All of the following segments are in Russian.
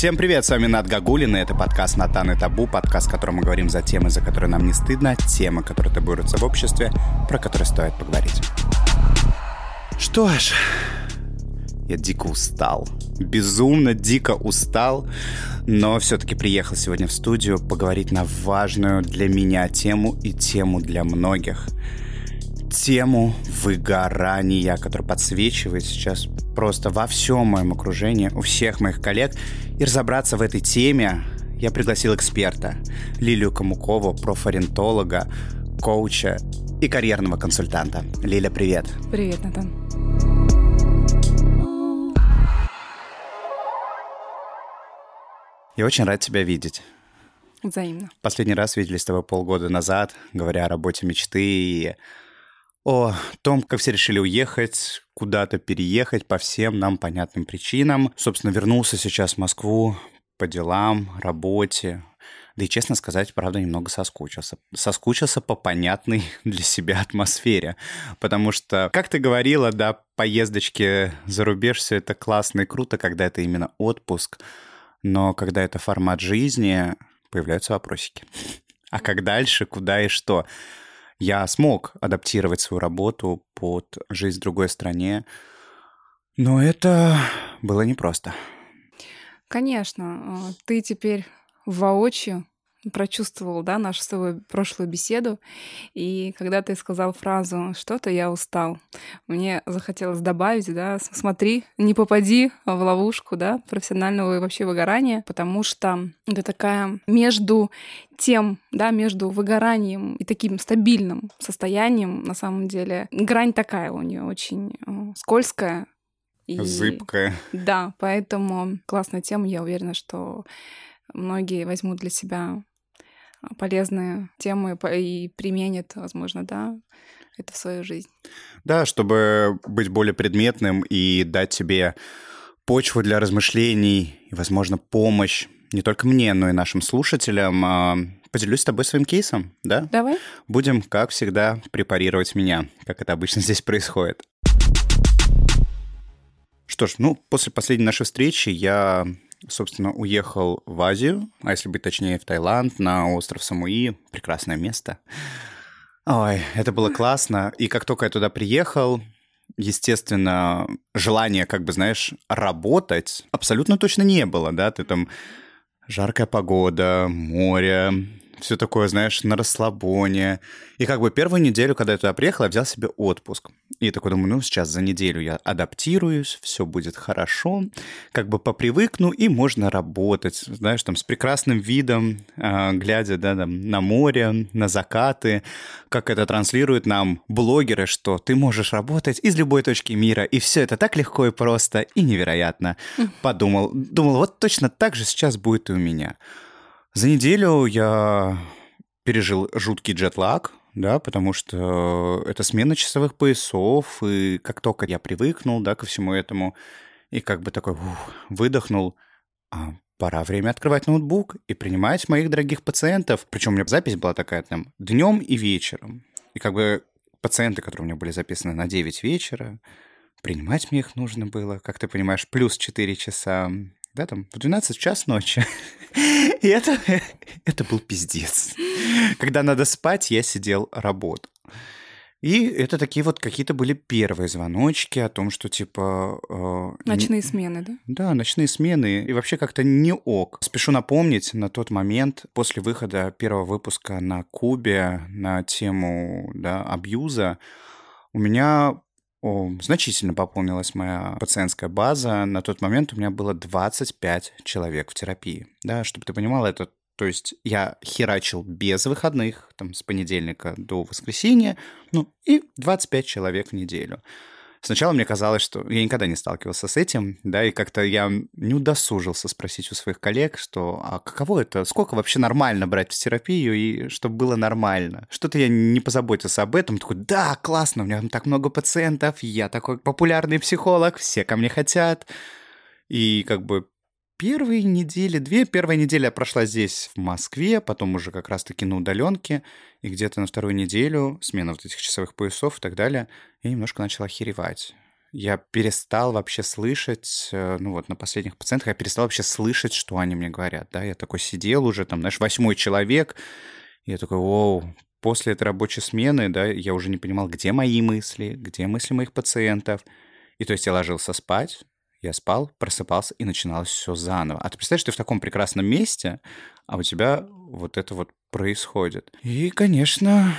Всем привет, с вами Над Гагулин, и это подкаст «Натан и табу», подкаст, в котором мы говорим за темы, за которые нам не стыдно, темы, которые табуируются в обществе, про которые стоит поговорить. Что ж, я дико устал. Безумно дико устал, но все-таки приехал сегодня в студию поговорить на важную для меня тему и тему для многих. Тему выгорания, которая подсвечивает сейчас просто во всем моем окружении, у всех моих коллег. И разобраться в этой теме я пригласил эксперта Лилию Камукову, профориентолога, коуча и карьерного консультанта. Лиля, привет. Привет, Натан. Я очень рад тебя видеть. Взаимно. Последний раз виделись с тобой полгода назад, говоря о работе мечты и о том, как все решили уехать, куда-то переехать по всем нам понятным причинам. Собственно, вернулся сейчас в Москву по делам, работе. Да и, честно сказать, правда, немного соскучился. Соскучился по понятной для себя атмосфере. Потому что, как ты говорила, да, поездочки за рубеж, все это классно и круто, когда это именно отпуск. Но когда это формат жизни, появляются вопросики. А как дальше, куда и что? Я смог адаптировать свою работу под жизнь в другой стране, но это было непросто. Конечно, ты теперь воочию прочувствовал, да, нашу с тобой прошлую беседу, и когда ты сказал фразу «что-то я устал», мне захотелось добавить, да, смотри, не попади в ловушку, да, профессионального вообще выгорания, потому что это такая между тем, да, между выгоранием и таким стабильным состоянием, на самом деле, грань такая у нее очень э, скользкая, и... Зыбкая. Да, поэтому классная тема. Я уверена, что многие возьмут для себя полезные темы и применят, возможно, да, это в свою жизнь. Да, чтобы быть более предметным и дать тебе почву для размышлений и, возможно, помощь не только мне, но и нашим слушателям. А, поделюсь с тобой своим кейсом, да? Давай. Будем, как всегда, препарировать меня, как это обычно здесь происходит. Что ж, ну, после последней нашей встречи я собственно, уехал в Азию, а если быть точнее, в Таиланд, на остров Самуи. Прекрасное место. Ой, это было классно. И как только я туда приехал, естественно, желания, как бы, знаешь, работать абсолютно точно не было, да, ты там жаркая погода, море, все такое, знаешь, на расслабоне. И как бы первую неделю, когда я туда приехал, я взял себе отпуск. И такой думаю, ну, сейчас за неделю я адаптируюсь, все будет хорошо, как бы попривыкну, и можно работать, знаешь, там, с прекрасным видом, э, глядя, да, там, на море, на закаты, как это транслируют нам блогеры, что ты можешь работать из любой точки мира, и все это так легко и просто, и невероятно. Подумал, думал, вот точно так же сейчас будет и у меня. За неделю я пережил жуткий джетлаг, да, потому что это смена часовых поясов, и как только я привыкнул, да, ко всему этому, и как бы такой ух, выдохнул, а пора время открывать ноутбук и принимать моих дорогих пациентов. Причем у меня запись была такая там днем и вечером. И как бы пациенты, которые у меня были записаны на 9 вечера, принимать мне их нужно было, как ты понимаешь, плюс 4 часа да, там, в 12 час ночи. И это, это был пиздец. Когда надо спать, я сидел, работал. И это такие вот какие-то были первые звоночки о том, что типа... Э, ночные не... смены, да? Да, ночные смены. И вообще как-то не ок. Спешу напомнить, на тот момент, после выхода первого выпуска на Кубе на тему да, абьюза, у меня о, значительно пополнилась моя пациентская база. На тот момент у меня было 25 человек в терапии. Да, чтобы ты понимал, это то есть я херачил без выходных, там, с понедельника до воскресенья, ну, и 25 человек в неделю. Сначала мне казалось, что я никогда не сталкивался с этим, да, и как-то я не удосужился спросить у своих коллег, что, а каково это, сколько вообще нормально брать в терапию, и чтобы было нормально. Что-то я не позаботился об этом, такой, да, классно, у меня там так много пациентов, я такой популярный психолог, все ко мне хотят. И как бы первые недели, две первая неделя прошла здесь, в Москве, потом уже как раз-таки на удаленке, и где-то на вторую неделю смена вот этих часовых поясов и так далее, я немножко начала охеревать. Я перестал вообще слышать, э, ну вот на последних пациентах я перестал вообще слышать, что они мне говорят, да, я такой сидел уже, там, знаешь, восьмой человек, я такой, воу, после этой рабочей смены, да, я уже не понимал, где мои мысли, где мысли моих пациентов. И то есть я ложился спать, я спал, просыпался, и начиналось все заново. А ты представляешь, ты в таком прекрасном месте, а у тебя вот это вот происходит. И, конечно,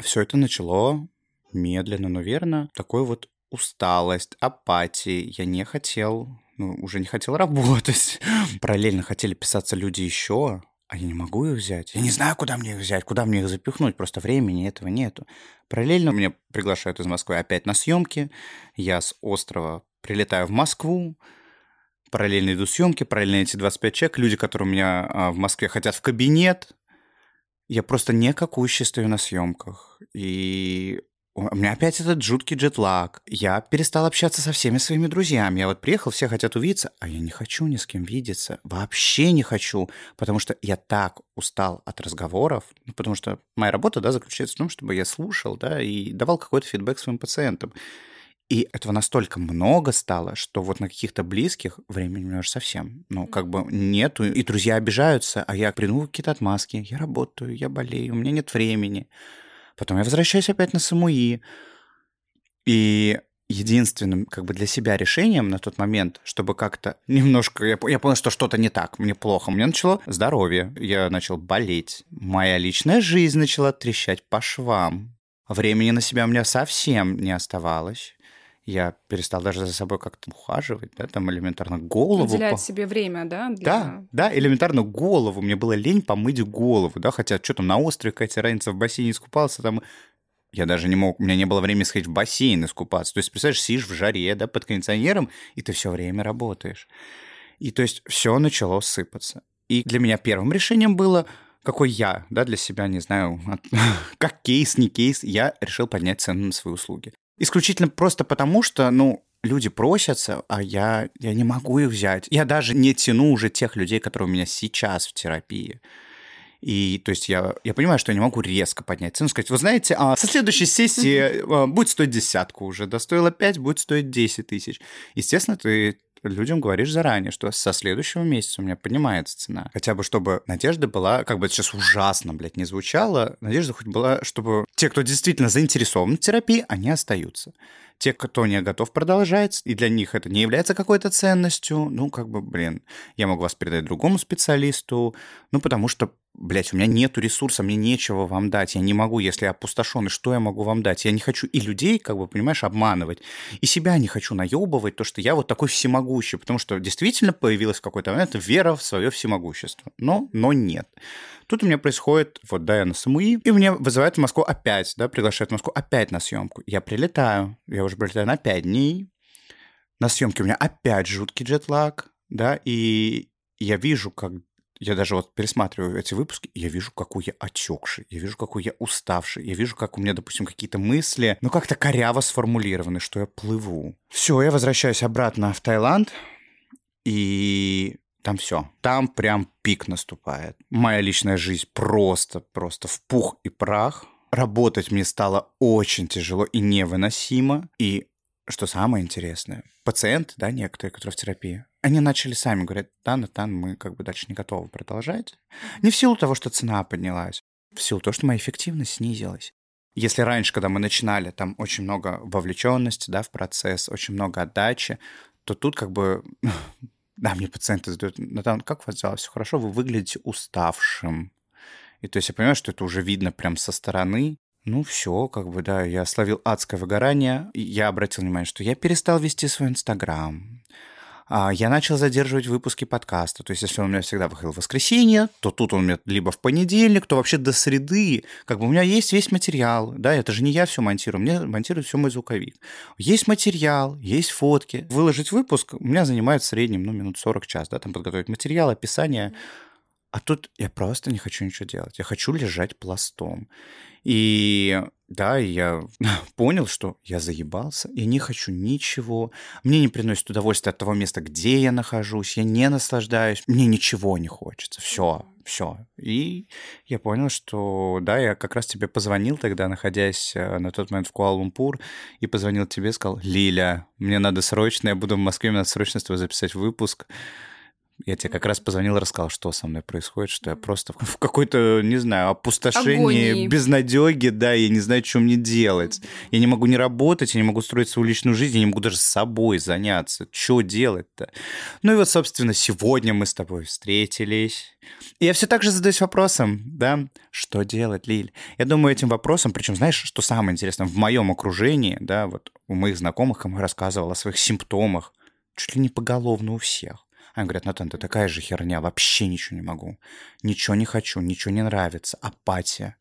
все это начало медленно, но верно, такой вот усталость, апатии. Я не хотел, ну, уже не хотел работать. Параллельно хотели писаться люди еще, а я не могу их взять. Я не знаю, куда мне их взять, куда мне их запихнуть, просто времени этого нету. Параллельно меня приглашают из Москвы опять на съемки. Я с острова прилетаю в Москву, параллельно иду съемки, параллельно эти 25 человек, люди, которые у меня а, в Москве хотят в кабинет. Я просто никакущий стою на съемках. И у меня опять этот жуткий джетлаг. Я перестал общаться со всеми своими друзьями. Я вот приехал, все хотят увидеться, а я не хочу ни с кем видеться. Вообще не хочу, потому что я так устал от разговоров. Ну, потому что моя работа, да, заключается в том, чтобы я слушал, да, и давал какой-то фидбэк своим пациентам. И этого настолько много стало, что вот на каких-то близких времени уже совсем, ну, как бы нету. И друзья обижаются, а я приду какие-то отмазки. Я работаю, я болею, у меня нет времени. Потом я возвращаюсь опять на Самуи. И единственным как бы для себя решением на тот момент, чтобы как-то немножко... Я, я понял, что что-то не так, мне плохо. Мне начало здоровье, я начал болеть. Моя личная жизнь начала трещать по швам. Времени на себя у меня совсем не оставалось. Я перестал даже за собой как-то ухаживать, да, там элементарно голову... Уделять по... себе время, да? Для... Да, да, элементарно голову. Мне было лень помыть голову, да, хотя что там на острове какая-то разница, в бассейне искупался, там я даже не мог, у меня не было времени сходить в бассейн искупаться. То есть, представляешь, сидишь в жаре, да, под кондиционером, и ты все время работаешь. И то есть все начало сыпаться. И для меня первым решением было, какой я, да, для себя, не знаю, как кейс, не кейс, я решил поднять цену на свои услуги. Исключительно просто потому, что, ну, люди просятся, а я, я не могу их взять. Я даже не тяну уже тех людей, которые у меня сейчас в терапии. И то есть я, я понимаю, что я не могу резко поднять цену, сказать, вы знаете, а со следующей сессии а, будет стоить десятку уже, да, стоило 5, будет стоить 10 тысяч. Естественно, ты людям говоришь заранее, что со следующего месяца у меня поднимается цена. Хотя бы, чтобы надежда была, как бы это сейчас ужасно, блядь, не звучало, надежда хоть была, чтобы те, кто действительно заинтересован в терапии, они остаются. Те, кто не готов продолжать, и для них это не является какой-то ценностью, ну, как бы, блин, я могу вас передать другому специалисту, ну, потому что блядь, у меня нету ресурса, мне нечего вам дать, я не могу, если я опустошенный, что я могу вам дать? Я не хочу и людей, как бы, понимаешь, обманывать, и себя не хочу наебывать, то, что я вот такой всемогущий, потому что действительно появилась в какой-то момент вера в свое всемогущество, но, но нет. Тут у меня происходит, вот, да, я на Самуи, и меня вызывают в Москву опять, да, приглашают в Москву опять на съемку. Я прилетаю, я уже прилетаю на 5 дней, на съемке у меня опять жуткий джетлаг, да, и я вижу, как я даже вот пересматриваю эти выпуски, я вижу, какой я отекший, я вижу, какой я уставший, я вижу, как у меня, допустим, какие-то мысли, ну, как-то коряво сформулированы, что я плыву. Все, я возвращаюсь обратно в Таиланд, и там все. Там прям пик наступает. Моя личная жизнь просто, просто в пух и прах. Работать мне стало очень тяжело и невыносимо. И что самое интересное, пациенты, да, некоторые, которые в терапии, они начали сами говорить, да, Натан, мы как бы дальше не готовы продолжать. Не в силу того, что цена поднялась, в силу того, что моя эффективность снизилась. Если раньше, когда мы начинали, там очень много вовлеченности, да, в процесс, очень много отдачи, то тут как бы, да, мне пациенты задают, Натан, как у вас дела? Все хорошо, вы выглядите уставшим. И то есть я понимаю, что это уже видно прям со стороны, ну все, как бы, да, я словил адское выгорание. Я обратил внимание, что я перестал вести свой Инстаграм. А, я начал задерживать выпуски подкаста. То есть, если он у меня всегда выходил в воскресенье, то тут он у меня либо в понедельник, то вообще до среды. Как бы у меня есть весь материал. Да, это же не я все монтирую, мне монтирует все мой звуковик. Есть материал, есть фотки. Выложить выпуск у меня занимает в среднем, ну, минут 40 час, да, там подготовить материал, описание. А тут я просто не хочу ничего делать. Я хочу лежать пластом. И да, я понял, что я заебался, я не хочу ничего. Мне не приносит удовольствия от того места, где я нахожусь, я не наслаждаюсь, мне ничего не хочется. Все, Все. И я понял, что да, я как раз тебе позвонил тогда, находясь э, на тот момент в Куала-Лумпур, и позвонил тебе, сказал, Лиля, мне надо срочно, я буду в Москве, мне надо срочно с тобой записать выпуск. Я тебе как раз позвонил и рассказал, что со мной происходит, что я просто в какой-то, не знаю, опустошении, Агонии. безнадеге, да, я не знаю, что мне делать. Я не могу не работать, я не могу строить свою личную жизнь, я не могу даже с собой заняться. Что делать-то? Ну и вот, собственно, сегодня мы с тобой встретились. И я все так же задаюсь вопросом, да, что делать, Лиль? Я думаю, этим вопросом, причем, знаешь, что самое интересное, в моем окружении, да, вот у моих знакомых, кому я рассказывал о своих симптомах, чуть ли не поголовно у всех они говорят, Натан, ты такая же херня, вообще ничего не могу. Ничего не хочу, ничего не нравится, апатия.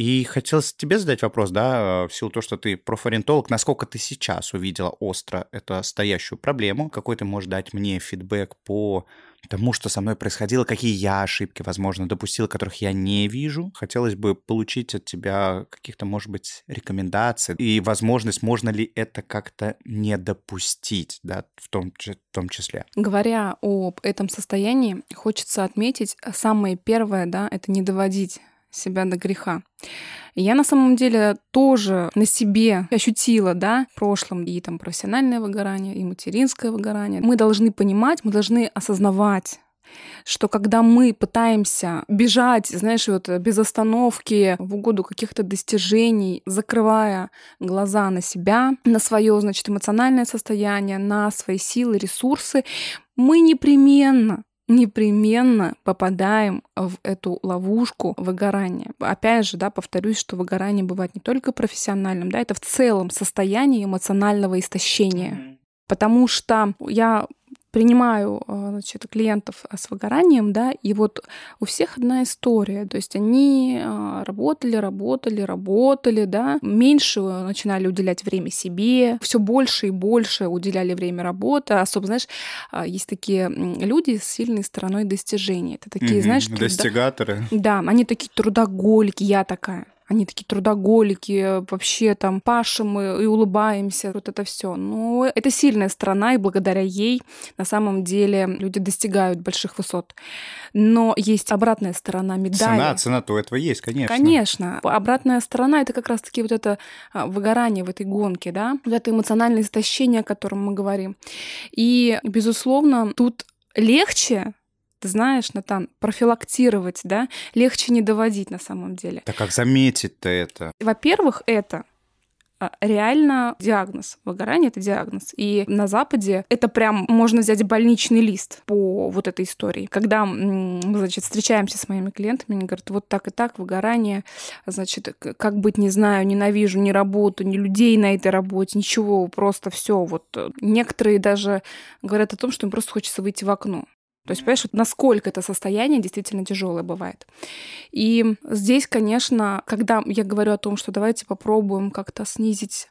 И хотелось тебе задать вопрос, да, в силу того, что ты профориентолог, насколько ты сейчас увидела остро эту стоящую проблему, какой ты можешь дать мне фидбэк по тому, что со мной происходило, какие я ошибки, возможно, допустил, которых я не вижу. Хотелось бы получить от тебя каких-то, может быть, рекомендаций и возможность, можно ли это как-то не допустить, да, в том, в том числе. Говоря об этом состоянии, хочется отметить самое первое, да, это не доводить себя до греха. я на самом деле тоже на себе ощутила, да, в прошлом и там профессиональное выгорание, и материнское выгорание. Мы должны понимать, мы должны осознавать, что когда мы пытаемся бежать, знаешь, вот без остановки в угоду каких-то достижений, закрывая глаза на себя, на свое, значит, эмоциональное состояние, на свои силы, ресурсы, мы непременно непременно попадаем в эту ловушку выгорания. Опять же, да, повторюсь, что выгорание бывает не только профессиональным, да, это в целом состояние эмоционального истощения. Потому что я принимаю э, значит, клиентов с выгоранием, да, и вот у всех одна история, то есть они э, работали, работали, работали, да, меньше начинали уделять время себе, все больше и больше уделяли время работе, особо, знаешь, э, есть такие люди с сильной стороной достижений, это такие, mm-hmm. знаешь, достигаторы. Да, они такие трудоголики, я такая. Они такие трудоголики, вообще там пашем и улыбаемся, вот это все. Но это сильная сторона, и благодаря ей на самом деле люди достигают больших высот. Но есть обратная сторона медали. Цена, цена-то у этого есть, конечно. Конечно. Обратная сторона — это как раз-таки вот это а, выгорание в этой гонке, да, вот это эмоциональное истощение, о котором мы говорим. И, безусловно, тут легче ты знаешь, Натан, профилактировать, да, легче не доводить на самом деле. Так как заметить-то это? Во-первых, это а, реально диагноз. Выгорание — это диагноз. И на Западе это прям можно взять больничный лист по вот этой истории. Когда мы, значит, встречаемся с моими клиентами, они говорят, вот так и так, выгорание, значит, как быть, не знаю, ненавижу ни работу, ни людей на этой работе, ничего, просто все. Вот некоторые даже говорят о том, что им просто хочется выйти в окно. То есть, понимаешь, вот насколько это состояние действительно тяжелое бывает. И здесь, конечно, когда я говорю о том, что давайте попробуем как-то снизить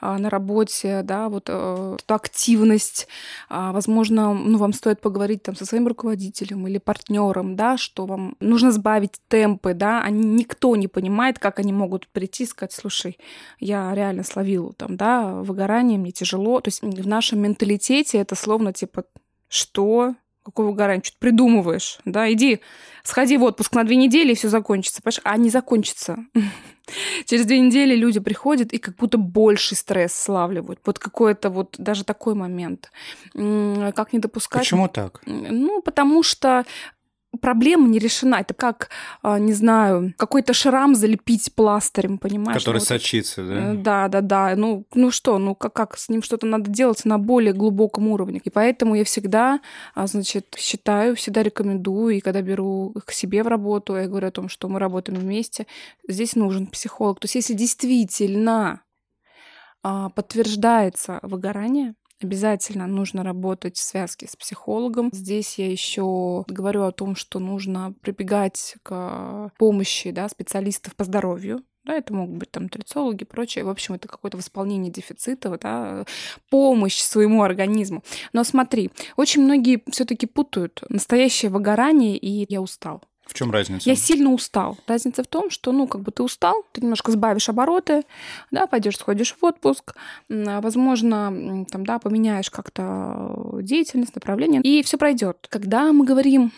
а, на работе, да, вот а, эту активность, а, возможно, ну, вам стоит поговорить там со своим руководителем или партнером, да, что вам нужно сбавить темпы, да, они, никто не понимает, как они могут прийти и сказать, слушай, я реально словил там, да, выгорание, мне тяжело. То есть в нашем менталитете это словно типа, что? Какого выгорания? Что-то придумываешь, да? Иди, сходи в отпуск на две недели, и все закончится. Понимаешь? А не закончится. Через две недели люди приходят и как будто больший стресс славливают. Вот какой-то вот даже такой момент. Как не допускать... Почему так? Ну, потому что проблема не решена. Это как, а, не знаю, какой-то шрам залепить пластырем, понимаешь? Который вот. сочится, да? Э, да, да, да. Ну, ну что, ну как, как с ним что-то надо делать на более глубоком уровне. И поэтому я всегда, а, значит, считаю, всегда рекомендую, и когда беру к себе в работу, я говорю о том, что мы работаем вместе, здесь нужен психолог. То есть если действительно а, подтверждается выгорание, Обязательно нужно работать в связке с психологом. Здесь я еще говорю о том, что нужно прибегать к помощи да, специалистов по здоровью, да, это могут быть там нутрициологи и прочее. В общем, это какое-то восполнение дефицита, да, помощь своему организму. Но смотри, очень многие все-таки путают настоящее выгорание и я устал. В чем разница? Я сильно устал. Разница в том, что, ну, как бы ты устал, ты немножко сбавишь обороты, да, пойдешь, сходишь в отпуск, возможно, там, да, поменяешь как-то деятельность, направление, и все пройдет. Когда мы говорим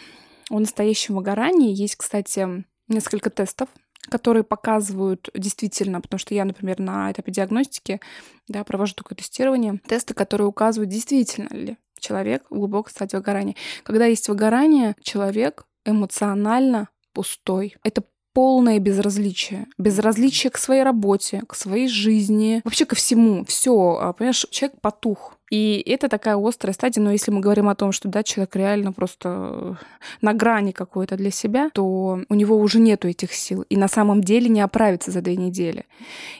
о настоящем выгорании есть, кстати, несколько тестов, которые показывают действительно, потому что я, например, на этапе диагностики да, провожу такое тестирование, тесты, которые указывают, действительно ли человек в глубокой стадии выгорания. Когда есть выгорание, человек эмоционально пустой. Это полное безразличие. Безразличие к своей работе, к своей жизни, вообще ко всему. Все, а, понимаешь, человек потух. И это такая острая стадия, но если мы говорим о том, что да, человек реально просто на грани какой-то для себя, то у него уже нету этих сил. И на самом деле не оправится за две недели.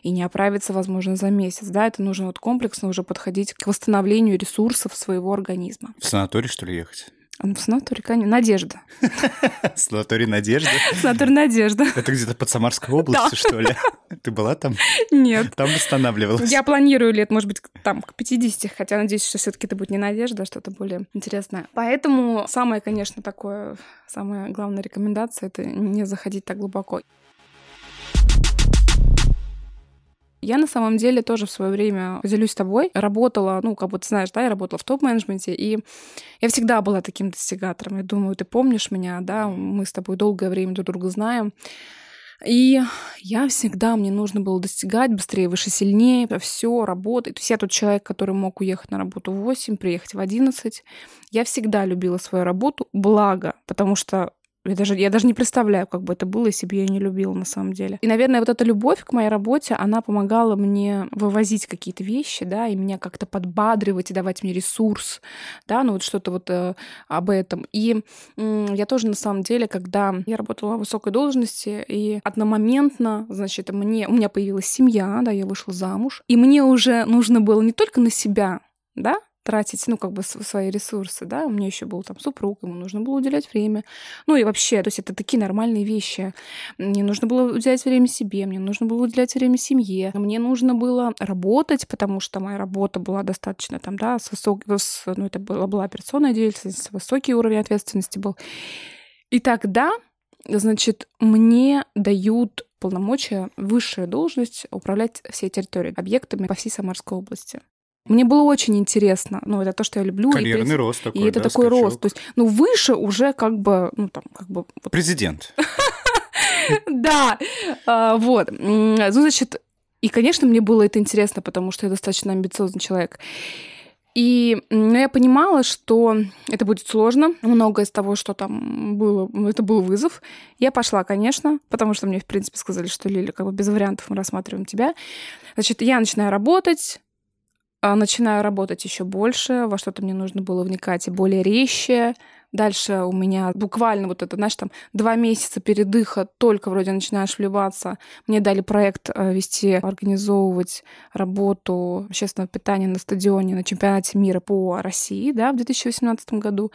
И не оправится, возможно, за месяц. Да, это нужно вот комплексно уже подходить к восстановлению ресурсов своего организма. В санаторий, что ли, ехать? В санаторий, конечно. Надежда. Санаторий Надежда? Санаторий Надежда. Это где-то под Самарской областью, что ли? Ты была там? Нет. Там восстанавливалась? Я планирую лет, может быть, там, к 50, хотя надеюсь, что все таки это будет не Надежда, а что-то более интересное. Поэтому самое, конечно, такое, самая главная рекомендация — это не заходить так глубоко. Я на самом деле тоже в свое время, поделюсь тобой, работала, ну, как бы ты знаешь, да, я работала в топ-менеджменте, и я всегда была таким достигатором. Я думаю, ты помнишь меня, да, мы с тобой долгое время друг друга знаем. И я всегда, мне нужно было достигать быстрее, выше, сильнее, все, работать. То есть я тот человек, который мог уехать на работу в 8, приехать в 11. Я всегда любила свою работу, благо, потому что я даже, я даже не представляю, как бы это было, если бы я не любила на самом деле. И, наверное, вот эта любовь к моей работе, она помогала мне вывозить какие-то вещи, да, и меня как-то подбадривать и давать мне ресурс, да, ну вот что-то вот э, об этом. И э, я тоже на самом деле, когда я работала в высокой должности, и одномоментно, значит, мне, у меня появилась семья, да, я вышла замуж, и мне уже нужно было не только на себя, да, тратить, ну, как бы свои ресурсы, да, у меня еще был там супруг, ему нужно было уделять время, ну, и вообще, то есть это такие нормальные вещи. Мне нужно было уделять время себе, мне нужно было уделять время семье, мне нужно было работать, потому что моя работа была достаточно там, да, с высокой, ну, это была, была операционная деятельность, высокий уровень ответственности был. И тогда, значит, мне дают полномочия, высшая должность управлять всей территорией, объектами по всей Самарской области. Мне было очень интересно. Ну, это то, что я люблю. Карьерный и, рост такой, И это да, такой скачок. рост. То есть, ну, выше уже как бы, ну, там, как бы... Президент. Да, а, вот. Ну, значит, и, конечно, мне было это интересно, потому что я достаточно амбициозный человек. И ну, я понимала, что это будет сложно. Многое из того, что там было, это был вызов. Я пошла, конечно, потому что мне, в принципе, сказали, что Лиля, как бы без вариантов мы рассматриваем тебя. Значит, я начинаю работать, начинаю работать еще больше, во что-то мне нужно было вникать и более резче. Дальше у меня буквально вот это, знаешь, там два месяца передыха, только вроде начинаешь вливаться. Мне дали проект э, вести, организовывать работу общественного питания на стадионе на чемпионате мира по России, да, в 2018 году.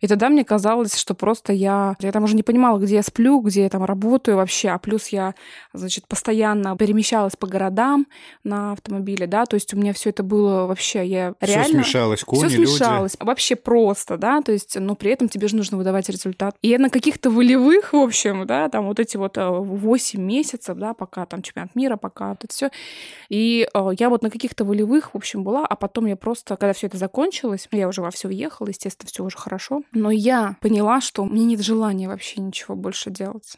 И тогда мне казалось, что просто я... Я там уже не понимала, где я сплю, где я там работаю вообще. А плюс я, значит, постоянно перемещалась по городам на автомобиле, да, то есть у меня все это было вообще... Я реально... Все смешалось, кони, Все смешалось. люди. Вообще просто, да, то есть, но при этом тебе же нужно выдавать результат. И на каких-то волевых, в общем, да, там вот эти вот 8 э, месяцев, да, пока там чемпионат мира, пока вот это все. И э, я вот на каких-то волевых, в общем, была, а потом я просто, когда все это закончилось, я уже во все въехала, естественно, все уже хорошо. Но я поняла, что мне нет желания вообще ничего больше делать.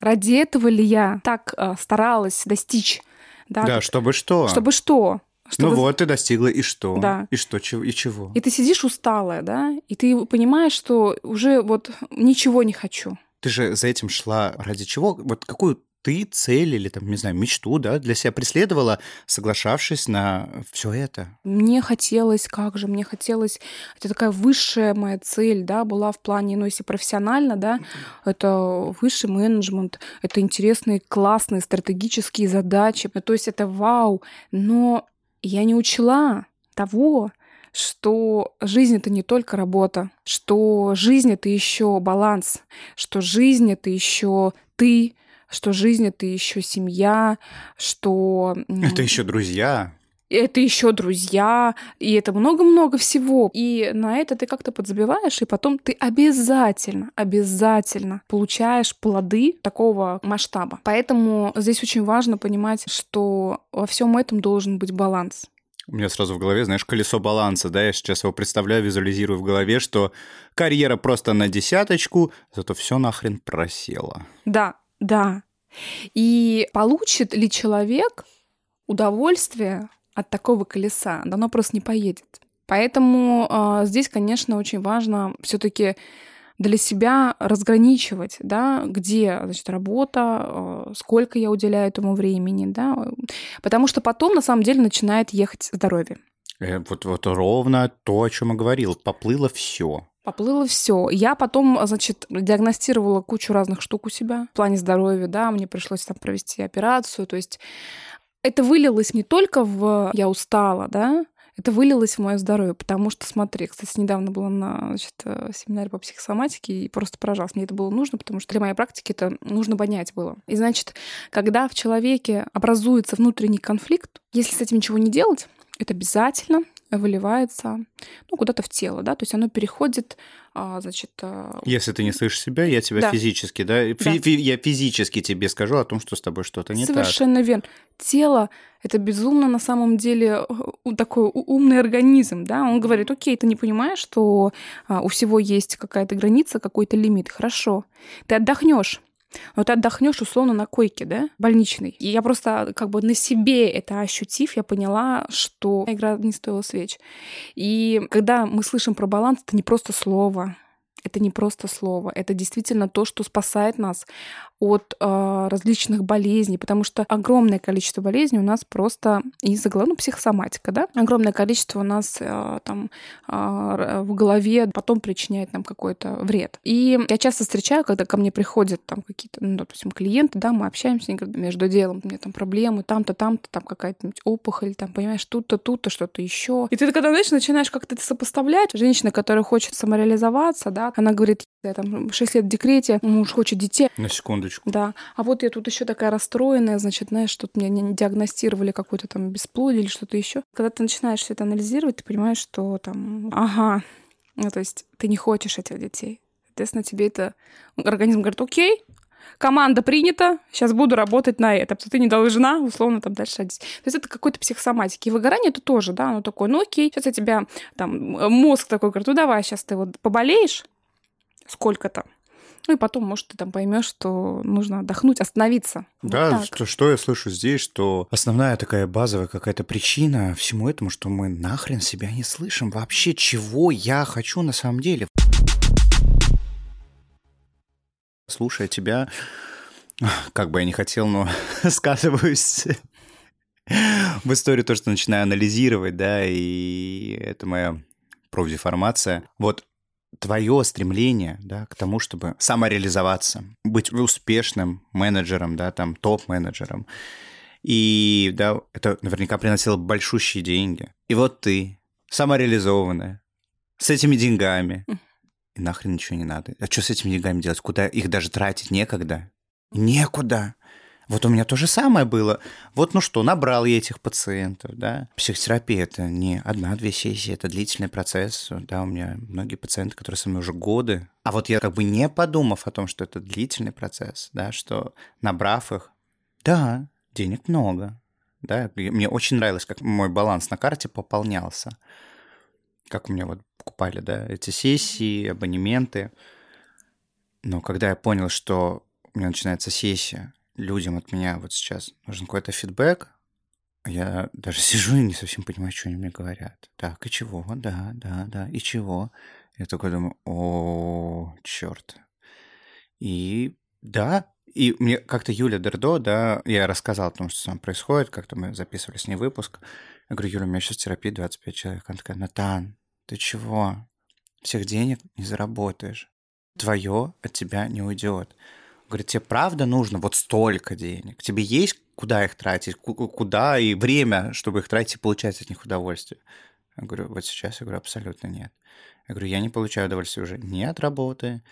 Ради этого ли я так э, старалась достичь? Да, да чтобы что? Чтобы что? Чтобы... Ну вот, ты достигла, и что? Да. И что, чего, и чего? И ты сидишь усталая, да, и ты понимаешь, что уже вот ничего не хочу. Ты же за этим шла ради чего? Вот какую ты цель или там, не знаю, мечту, да, для себя преследовала, соглашавшись на все это? Мне хотелось, как же, мне хотелось, это такая высшая моя цель, да, была в плане, ну, если профессионально, да, это высший менеджмент, это интересные, классные стратегические задачи, то есть это вау, но я не учла того, что жизнь это не только работа, что жизнь это еще баланс, что жизнь это еще ты, что жизнь это еще семья, что... Это еще друзья. Это еще друзья, и это много-много всего. И на это ты как-то подзабиваешь, и потом ты обязательно, обязательно получаешь плоды такого масштаба. Поэтому здесь очень важно понимать, что во всем этом должен быть баланс. У меня сразу в голове, знаешь, колесо баланса, да, я сейчас его представляю, визуализирую в голове, что карьера просто на десяточку, зато все нахрен просело. Да, да. И получит ли человек удовольствие от такого колеса? Да оно просто не поедет. Поэтому э, здесь, конечно, очень важно все-таки для себя разграничивать, да, где, значит, работа, э, сколько я уделяю этому времени, да, потому что потом, на самом деле, начинает ехать здоровье. Э, вот, вот ровно то, о чем я говорил, поплыло все. Поплыло все. Я потом, значит, диагностировала кучу разных штук у себя в плане здоровья, да, мне пришлось там провести операцию, то есть это вылилось не только в «я устала», да, это вылилось в мое здоровье, потому что, смотри, кстати, недавно была на значит, э, семинаре по психосоматике и просто поражалась. Мне это было нужно, потому что для моей практики это нужно понять было. И, значит, когда в человеке образуется внутренний конфликт, если с этим ничего не делать, это обязательно выливается ну, куда-то в тело, да, то есть оно переходит, а, значит... А, Если ты не слышишь себя, я тебя да. физически, да? да, я физически тебе скажу о том, что с тобой что-то не Совершенно так. Совершенно верно. Тело — это безумно на самом деле такой умный организм, да, он говорит, окей, ты не понимаешь, что а, у всего есть какая-то граница, какой-то лимит, хорошо, ты отдохнешь, но ты отдохнешь условно на койке, да, больничной. И я просто как бы на себе это ощутив, я поняла, что игра не стоила свеч. И когда мы слышим про баланс, это не просто слово, это не просто слово, это действительно то, что спасает нас от э, различных болезней, потому что огромное количество болезней у нас просто из-за головы, ну, психосоматика, да, огромное количество у нас э, там э, в голове потом причиняет нам какой-то вред. И я часто встречаю, когда ко мне приходят там какие-то, ну, допустим, клиенты, да, мы общаемся, они говорят, между делом у меня там проблемы, там-то, там-то, там какая-то опухоль, там, понимаешь, тут-то, тут-то, что-то еще. И ты когда, знаешь, начинаешь как-то это сопоставлять, женщина, которая хочет самореализоваться, да, она говорит, я там 6 лет в декрете, муж хочет детей. На секундочку. Да. А вот я тут еще такая расстроенная, значит, знаешь, что меня не диагностировали какой-то там бесплодие или что-то еще. Когда ты начинаешь все это анализировать, ты понимаешь, что там, ага, ну, то есть ты не хочешь этих детей. Соответственно, тебе это организм говорит, окей, команда принята, сейчас буду работать на это, ты не должна, условно, там дальше одеть. То есть это какой-то психосоматики. И выгорание это тоже, да, оно такое, ну окей, сейчас я тебя, там, мозг такой говорит, ну давай, сейчас ты вот поболеешь, сколько-то. Ну и потом, может, ты там поймешь, что нужно отдохнуть, остановиться. Да, вот что, что я слышу здесь, что основная такая базовая какая-то причина всему этому, что мы нахрен себя не слышим. Вообще, чего я хочу на самом деле? Слушая тебя, как бы я не хотел, но сказываюсь в историю то, что начинаю анализировать, да, и это моя профдеформация. Вот твое стремление да, к тому, чтобы самореализоваться, быть успешным менеджером, да, там, топ-менеджером. И да, это наверняка приносило большущие деньги. И вот ты, самореализованная, с этими деньгами, и нахрен ничего не надо. А что с этими деньгами делать? Куда их даже тратить некогда? Некуда. Вот у меня то же самое было. Вот, ну что, набрал я этих пациентов, да. Психотерапия – это не одна-две сессии, это длительный процесс. Да, у меня многие пациенты, которые со мной уже годы. А вот я как бы не подумав о том, что это длительный процесс, да, что набрав их, да, денег много, да, мне очень нравилось, как мой баланс на карте пополнялся. Как у меня вот покупали, да, эти сессии, абонементы. Но когда я понял, что у меня начинается сессия, людям от меня вот сейчас нужен какой-то фидбэк, я даже сижу и не совсем понимаю, что они мне говорят. Так, и чего? Да, да, да, и чего? Я такой думаю, о, черт. И да, и мне как-то Юля Дердо, да, я рассказал о том, что там происходит, как-то мы записывали с ней выпуск. Я говорю, Юля, у меня сейчас терапия 25 человек. Она такая, Натан, ты чего? Всех денег не заработаешь. Твое от тебя не уйдет. Говорит, тебе правда нужно вот столько денег? Тебе есть куда их тратить? Куда и время, чтобы их тратить и получать от них удовольствие? Я говорю, вот сейчас я говорю, абсолютно нет. Я говорю, я не получаю удовольствия уже ни от работы,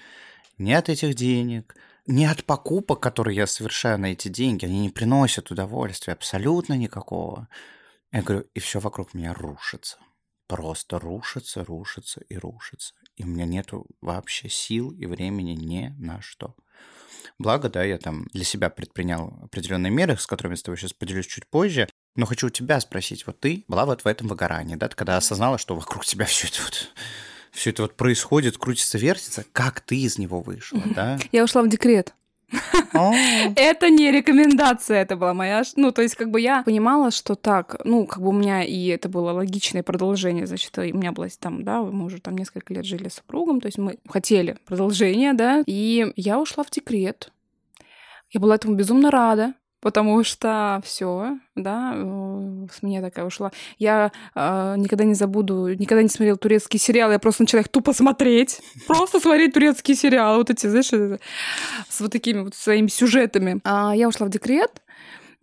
ни от этих денег, ни от покупок, которые я совершаю на эти деньги. Они не приносят удовольствия абсолютно никакого. Я говорю, и все вокруг меня рушится. Просто рушится, рушится и рушится. И у меня нету вообще сил и времени ни на что. Благо, да, я там для себя предпринял определенные меры, с которыми я с тобой сейчас поделюсь чуть позже. Но хочу у тебя спросить, вот ты была вот в этом выгорании, да, ты когда осознала, что вокруг тебя все это вот все это вот происходит, крутится, вертится, как ты из него вышла, да? Я ушла в декрет. Это не рекомендация, это была моя... Ну, то есть, как бы я понимала, что так, ну, как бы у меня и это было логичное продолжение, значит, у меня было там, да, мы уже там несколько лет жили с супругом, то есть мы хотели продолжение, да, и я ушла в декрет. Я была этому безумно рада, потому что все, да, э, с меня такая ушла. Я э, никогда не забуду, никогда не смотрела турецкие сериалы, я просто начала их тупо смотреть, просто смотреть турецкие сериалы, вот эти, знаешь, с вот такими вот своими сюжетами. А я ушла в декрет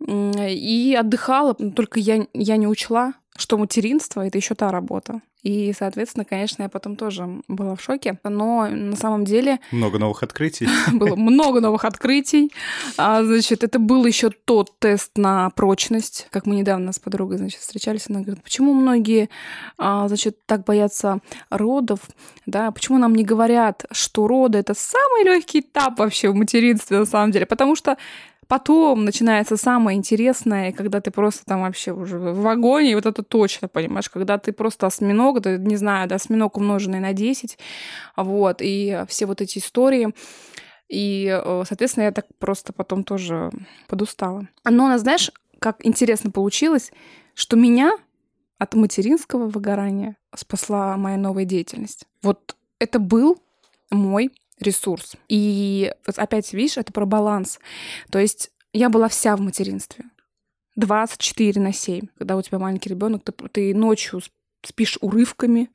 и отдыхала, только я, я не учла, что материнство — это еще та работа. И, соответственно, конечно, я потом тоже была в шоке. Но на самом деле... Много новых открытий. Было много новых открытий. А, значит, это был еще тот тест на прочность. Как мы недавно с подругой, значит, встречались, она говорит, почему многие, а, значит, так боятся родов, да, почему нам не говорят, что роды — это самый легкий этап вообще в материнстве на самом деле, потому что Потом начинается самое интересное, когда ты просто там вообще уже в вагоне, вот это точно, понимаешь, когда ты просто осьминог, ты, не знаю, да, осьминог умноженный на 10, вот, и все вот эти истории. И, э, соответственно, я так просто потом тоже подустала. Но, знаешь, как интересно получилось, что меня от материнского выгорания спасла моя новая деятельность. Вот это был мой ресурс. И вот опять, видишь, это про баланс. То есть я была вся в материнстве. 24 на 7. Когда у тебя маленький ребенок, ты, ты ночью спишь урывками,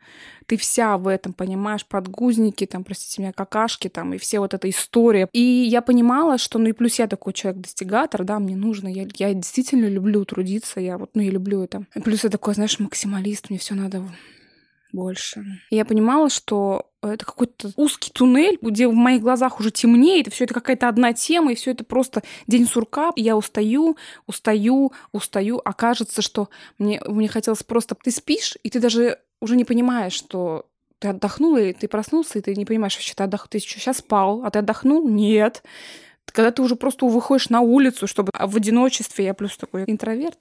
ты вся в этом, понимаешь, подгузники, там, простите меня, какашки, там, и все вот эта история. И я понимала, что, ну и плюс я такой человек-достигатор, да, мне нужно, я, я действительно люблю трудиться, я вот, ну, я люблю это. И плюс я такой, знаешь, максималист, мне все надо больше. Я понимала, что это какой-то узкий туннель, где в моих глазах уже темнеет, и все это какая-то одна тема, и все это просто день сурка. И я устаю, устаю, устаю, а кажется, что мне, мне хотелось просто... Ты спишь, и ты даже уже не понимаешь, что ты отдохнул, или ты проснулся, и ты не понимаешь вообще, ты, отдох... ты сейчас спал, а ты отдохнул? Нет когда ты уже просто выходишь на улицу, чтобы в одиночестве, я плюс такой интроверт,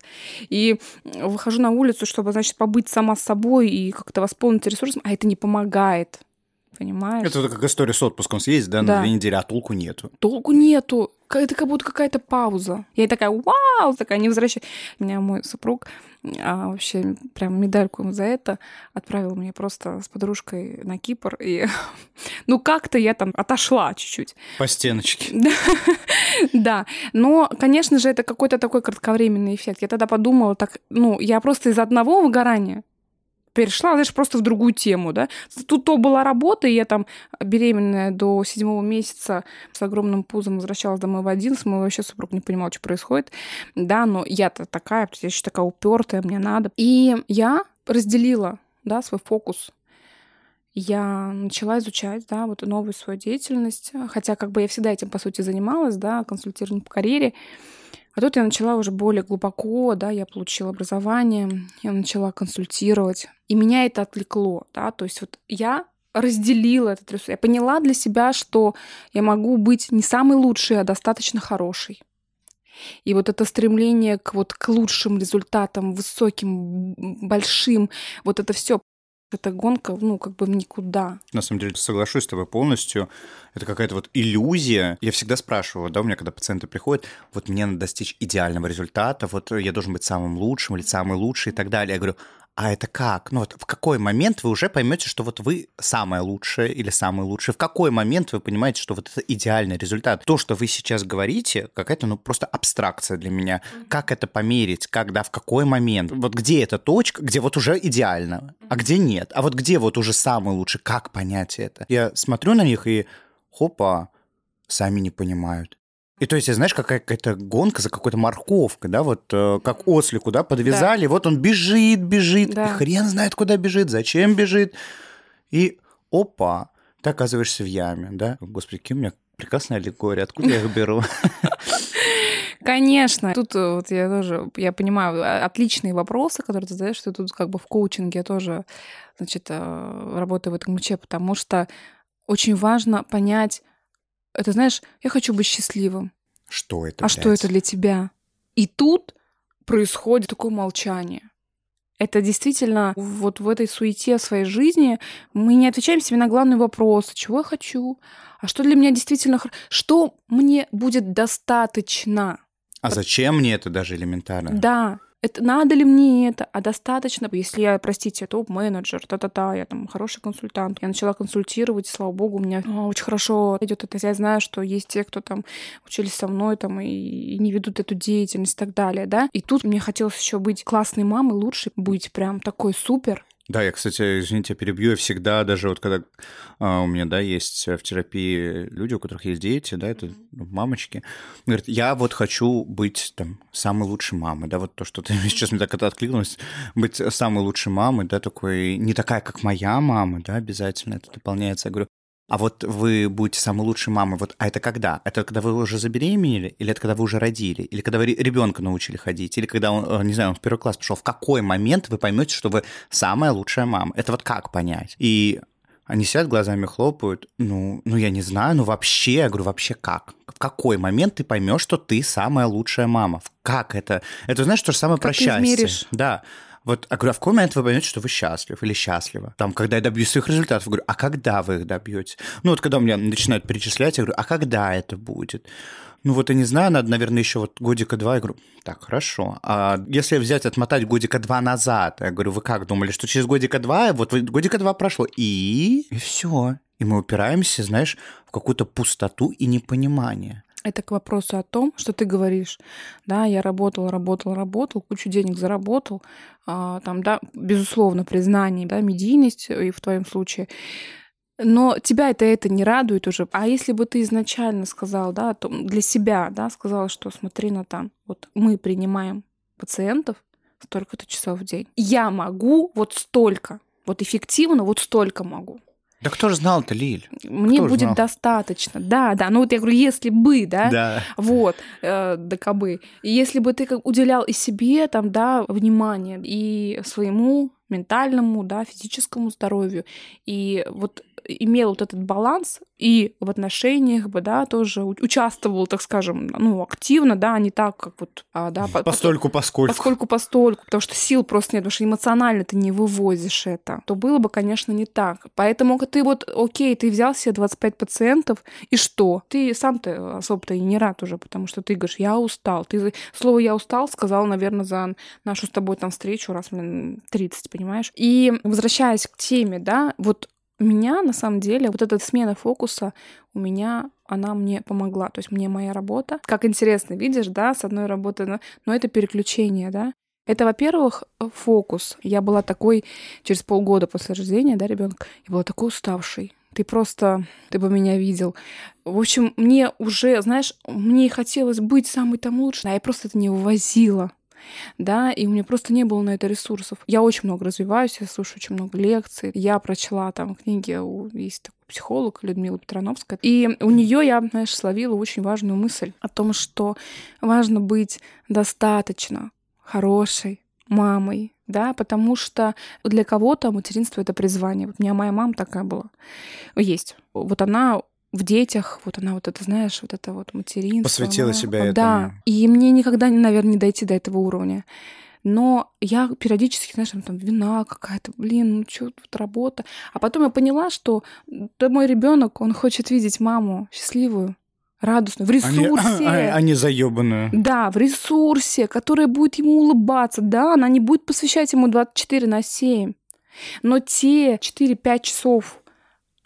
и выхожу на улицу, чтобы, значит, побыть сама с собой и как-то восполнить ресурсом, а это не помогает. Понимаешь? Это как история с отпуском съездить, да, да, на две недели, а толку нету. Толку нету. Это как будто какая-то пауза. Я такая, вау, такая, не возвращай. Меня мой супруг а, вообще прям медальку ему за это отправил мне просто с подружкой на Кипр. И, ну, как-то я там отошла чуть-чуть. По стеночке. Да. Но, конечно же, это какой-то такой кратковременный эффект. Я тогда подумала, так, ну, я просто из одного выгорания перешла, знаешь, просто в другую тему, да. Тут то была работа, и я там беременная до седьмого месяца с огромным пузом возвращалась домой в один, мой вообще супруг не понимал, что происходит, да, но я-то такая, я еще такая упертая, мне надо. И я разделила, да, свой фокус. Я начала изучать, да, вот новую свою деятельность, хотя как бы я всегда этим, по сути, занималась, да, консультированием по карьере, а тут я начала уже более глубоко, да, я получила образование, я начала консультировать, и меня это отвлекло, да, то есть вот я разделила этот ресурс, я поняла для себя, что я могу быть не самый лучший, а достаточно хороший. И вот это стремление к, вот, к лучшим результатам, высоким, большим, вот это все эта гонка, ну, как бы в никуда. На самом деле, соглашусь с тобой полностью. Это какая-то вот иллюзия. Я всегда спрашиваю, да, у меня когда пациенты приходят, вот мне надо достичь идеального результата, вот я должен быть самым лучшим или самый лучший и так далее. Я говорю, а это как? Ну вот в какой момент вы уже поймете, что вот вы самое лучшее или самый лучший? В какой момент вы понимаете, что вот это идеальный результат? То, что вы сейчас говорите, какая-то ну просто абстракция для меня. Как это померить? Когда, в какой момент? Вот где эта точка, где вот уже идеально, а где нет? А вот где вот уже самый лучший? Как понять это? Я смотрю на них и хопа, сами не понимают. И то есть, знаешь, какая- какая-то гонка за какой-то морковкой, да, вот э, как ослику, да, подвязали, вот он бежит, бежит, Да. и хрен знает, куда бежит, зачем бежит. И опа, ты оказываешься в яме, да. Господи, какие у меня прекрасная аллегория, откуда я их беру? Конечно. Тут э, вот я тоже, я понимаю, а- отличные вопросы, которые ты задаешь, что тут как бы в коучинге я тоже, значит, э, работаю в этом ключе, потому что очень важно понять, это знаешь, я хочу быть счастливым. Что это, А что блядь? это для тебя? И тут происходит такое молчание. Это действительно вот в этой суете своей жизни мы не отвечаем себе на главный вопрос, чего я хочу, а что для меня действительно, что мне будет достаточно. А зачем мне это даже элементарно? Да, это надо ли мне это, а достаточно, если я, простите, топ-менеджер, та-та-та, я там хороший консультант, я начала консультировать, слава богу, у меня а, очень хорошо идет это. Я знаю, что есть те, кто там учились со мной там и, и не ведут эту деятельность и так далее, да. И тут мне хотелось еще быть классной мамой, лучше быть прям такой супер, да, я, кстати, извините, перебью, я всегда, даже вот когда а, у меня, да, есть в терапии люди, у которых есть дети, да, это ну, мамочки, говорят, я вот хочу быть там самой лучшей мамой, да, вот то, что ты сейчас мне так это откликнулось, быть самой лучшей мамой, да, такой, не такая, как моя мама, да, обязательно это дополняется. Я говорю, а вот вы будете самой лучшей мамой, вот, а это когда? Это когда вы уже забеременели, или это когда вы уже родили, или когда вы ребенка научили ходить, или когда он, э, не знаю, он в первый класс пошел, в какой момент вы поймете, что вы самая лучшая мама? Это вот как понять? И они сидят, глазами хлопают. Ну, ну я не знаю, ну вообще, я говорю, вообще как? В какой момент ты поймешь, что ты самая лучшая мама? Как это? Это знаешь, то же самое как про счастье. измеришь? Да. Вот, а в какой момент вы поймете, что вы счастлив или счастлива? Там, когда я добьюсь своих результатов, говорю, а когда вы их добьете? Ну, вот когда меня начинают перечислять, я говорю, а когда это будет? Ну вот я не знаю, надо, наверное, еще вот годика два. Я говорю, так, хорошо. А если взять, отмотать годика два назад, я говорю, вы как думали, что через годика два, вот годика два прошло, и, и все. И мы упираемся, знаешь, в какую-то пустоту и непонимание. Это к вопросу о том, что ты говоришь. Да, я работал, работал, работал, кучу денег заработал. А, там, да, безусловно, признание, да, медийность и в твоем случае. Но тебя это, это не радует уже. А если бы ты изначально сказал, да, то для себя, да, сказал, что смотри на там, вот мы принимаем пациентов столько-то часов в день. Я могу вот столько, вот эффективно вот столько могу. Да кто же знал-то, Лиль? Мне Кто будет знал? достаточно. Да, да. Ну вот я говорю, если бы, да, Да. вот, э, да кабы. И если бы ты как уделял и себе там, да, внимание, и своему ментальному, да, физическому здоровью, и вот имел вот этот баланс и в отношениях бы, да, тоже участвовал, так скажем, ну, активно, да, а не так, как вот, а, да, по- Постольку, поскольку. Поскольку постольку, потому что сил просто нет, потому что эмоционально ты не вывозишь это, то было бы, конечно, не так. Поэтому ты вот, окей, ты взял себе 25 пациентов, и что? Ты сам-то особо-то и не рад уже, потому что ты говоришь, я устал. Ты слово «я устал» сказал, наверное, за нашу с тобой там встречу раз, блин, 30, понимаешь? И возвращаясь к теме, да, вот меня, на самом деле, вот эта смена фокуса у меня, она мне помогла. То есть мне моя работа, как интересно, видишь, да, с одной работы, но, но это переключение, да. Это, во-первых, фокус. Я была такой через полгода после рождения, да, ребенка, я была такой уставшей. Ты просто, ты бы меня видел. В общем, мне уже, знаешь, мне хотелось быть самой там лучшей, а я просто это не вывозила да, и у меня просто не было на это ресурсов. Я очень много развиваюсь, я слушаю очень много лекций. Я прочла там книги, есть такой психолог Людмила Петрановская, и у нее я, знаешь, словила очень важную мысль о том, что важно быть достаточно хорошей мамой, да, потому что для кого-то материнство — это призвание. Вот у меня моя мама такая была. Есть. Вот она в детях, вот она вот это, знаешь, вот это вот материнство. Посвятила она- себя Да. этому. И мне никогда, наверное, не дойти до этого уровня. Но я периодически, знаешь, там, там вина какая-то, блин, ну что тут работа. А потом я поняла, что да, мой ребенок, он хочет видеть маму счастливую, радостную, в Они, ресурсе. а- они заебанные. Да, в ресурсе, которая будет ему улыбаться. Да, она не будет посвящать ему 24 на 7. Но те 4-5 часов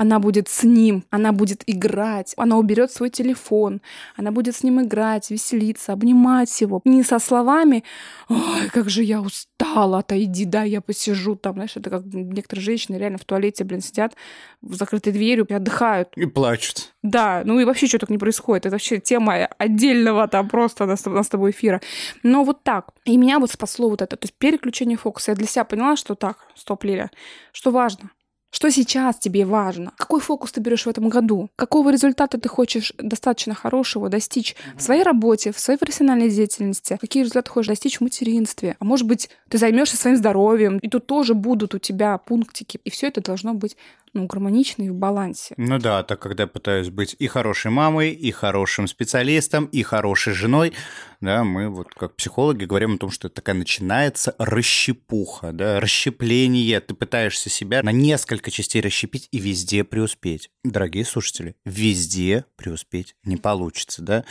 она будет с ним, она будет играть, она уберет свой телефон, она будет с ним играть, веселиться, обнимать его. Не со словами «Ой, как же я устала, отойди, да, я посижу там». Знаешь, это как некоторые женщины реально в туалете, блин, сидят в закрытой дверью и отдыхают. И плачут. Да, ну и вообще что так не происходит. Это вообще тема отдельного там просто нас, нас с тобой эфира. Но вот так. И меня вот спасло вот это. То есть переключение фокуса. Я для себя поняла, что так, стоп, Лиля, что важно. Что сейчас тебе важно? Какой фокус ты берешь в этом году? Какого результата ты хочешь достаточно хорошего достичь в своей работе, в своей профессиональной деятельности? Какие результаты хочешь достичь в материнстве? А может быть, ты займешься своим здоровьем, и тут тоже будут у тебя пунктики. И все это должно быть ну, гармоничны и в балансе. Ну да, так когда я пытаюсь быть и хорошей мамой, и хорошим специалистом, и хорошей женой, да, мы вот как психологи говорим о том, что такая начинается расщепуха, да, расщепление. Ты пытаешься себя на несколько частей расщепить и везде преуспеть. Дорогие слушатели, везде преуспеть не получится, да.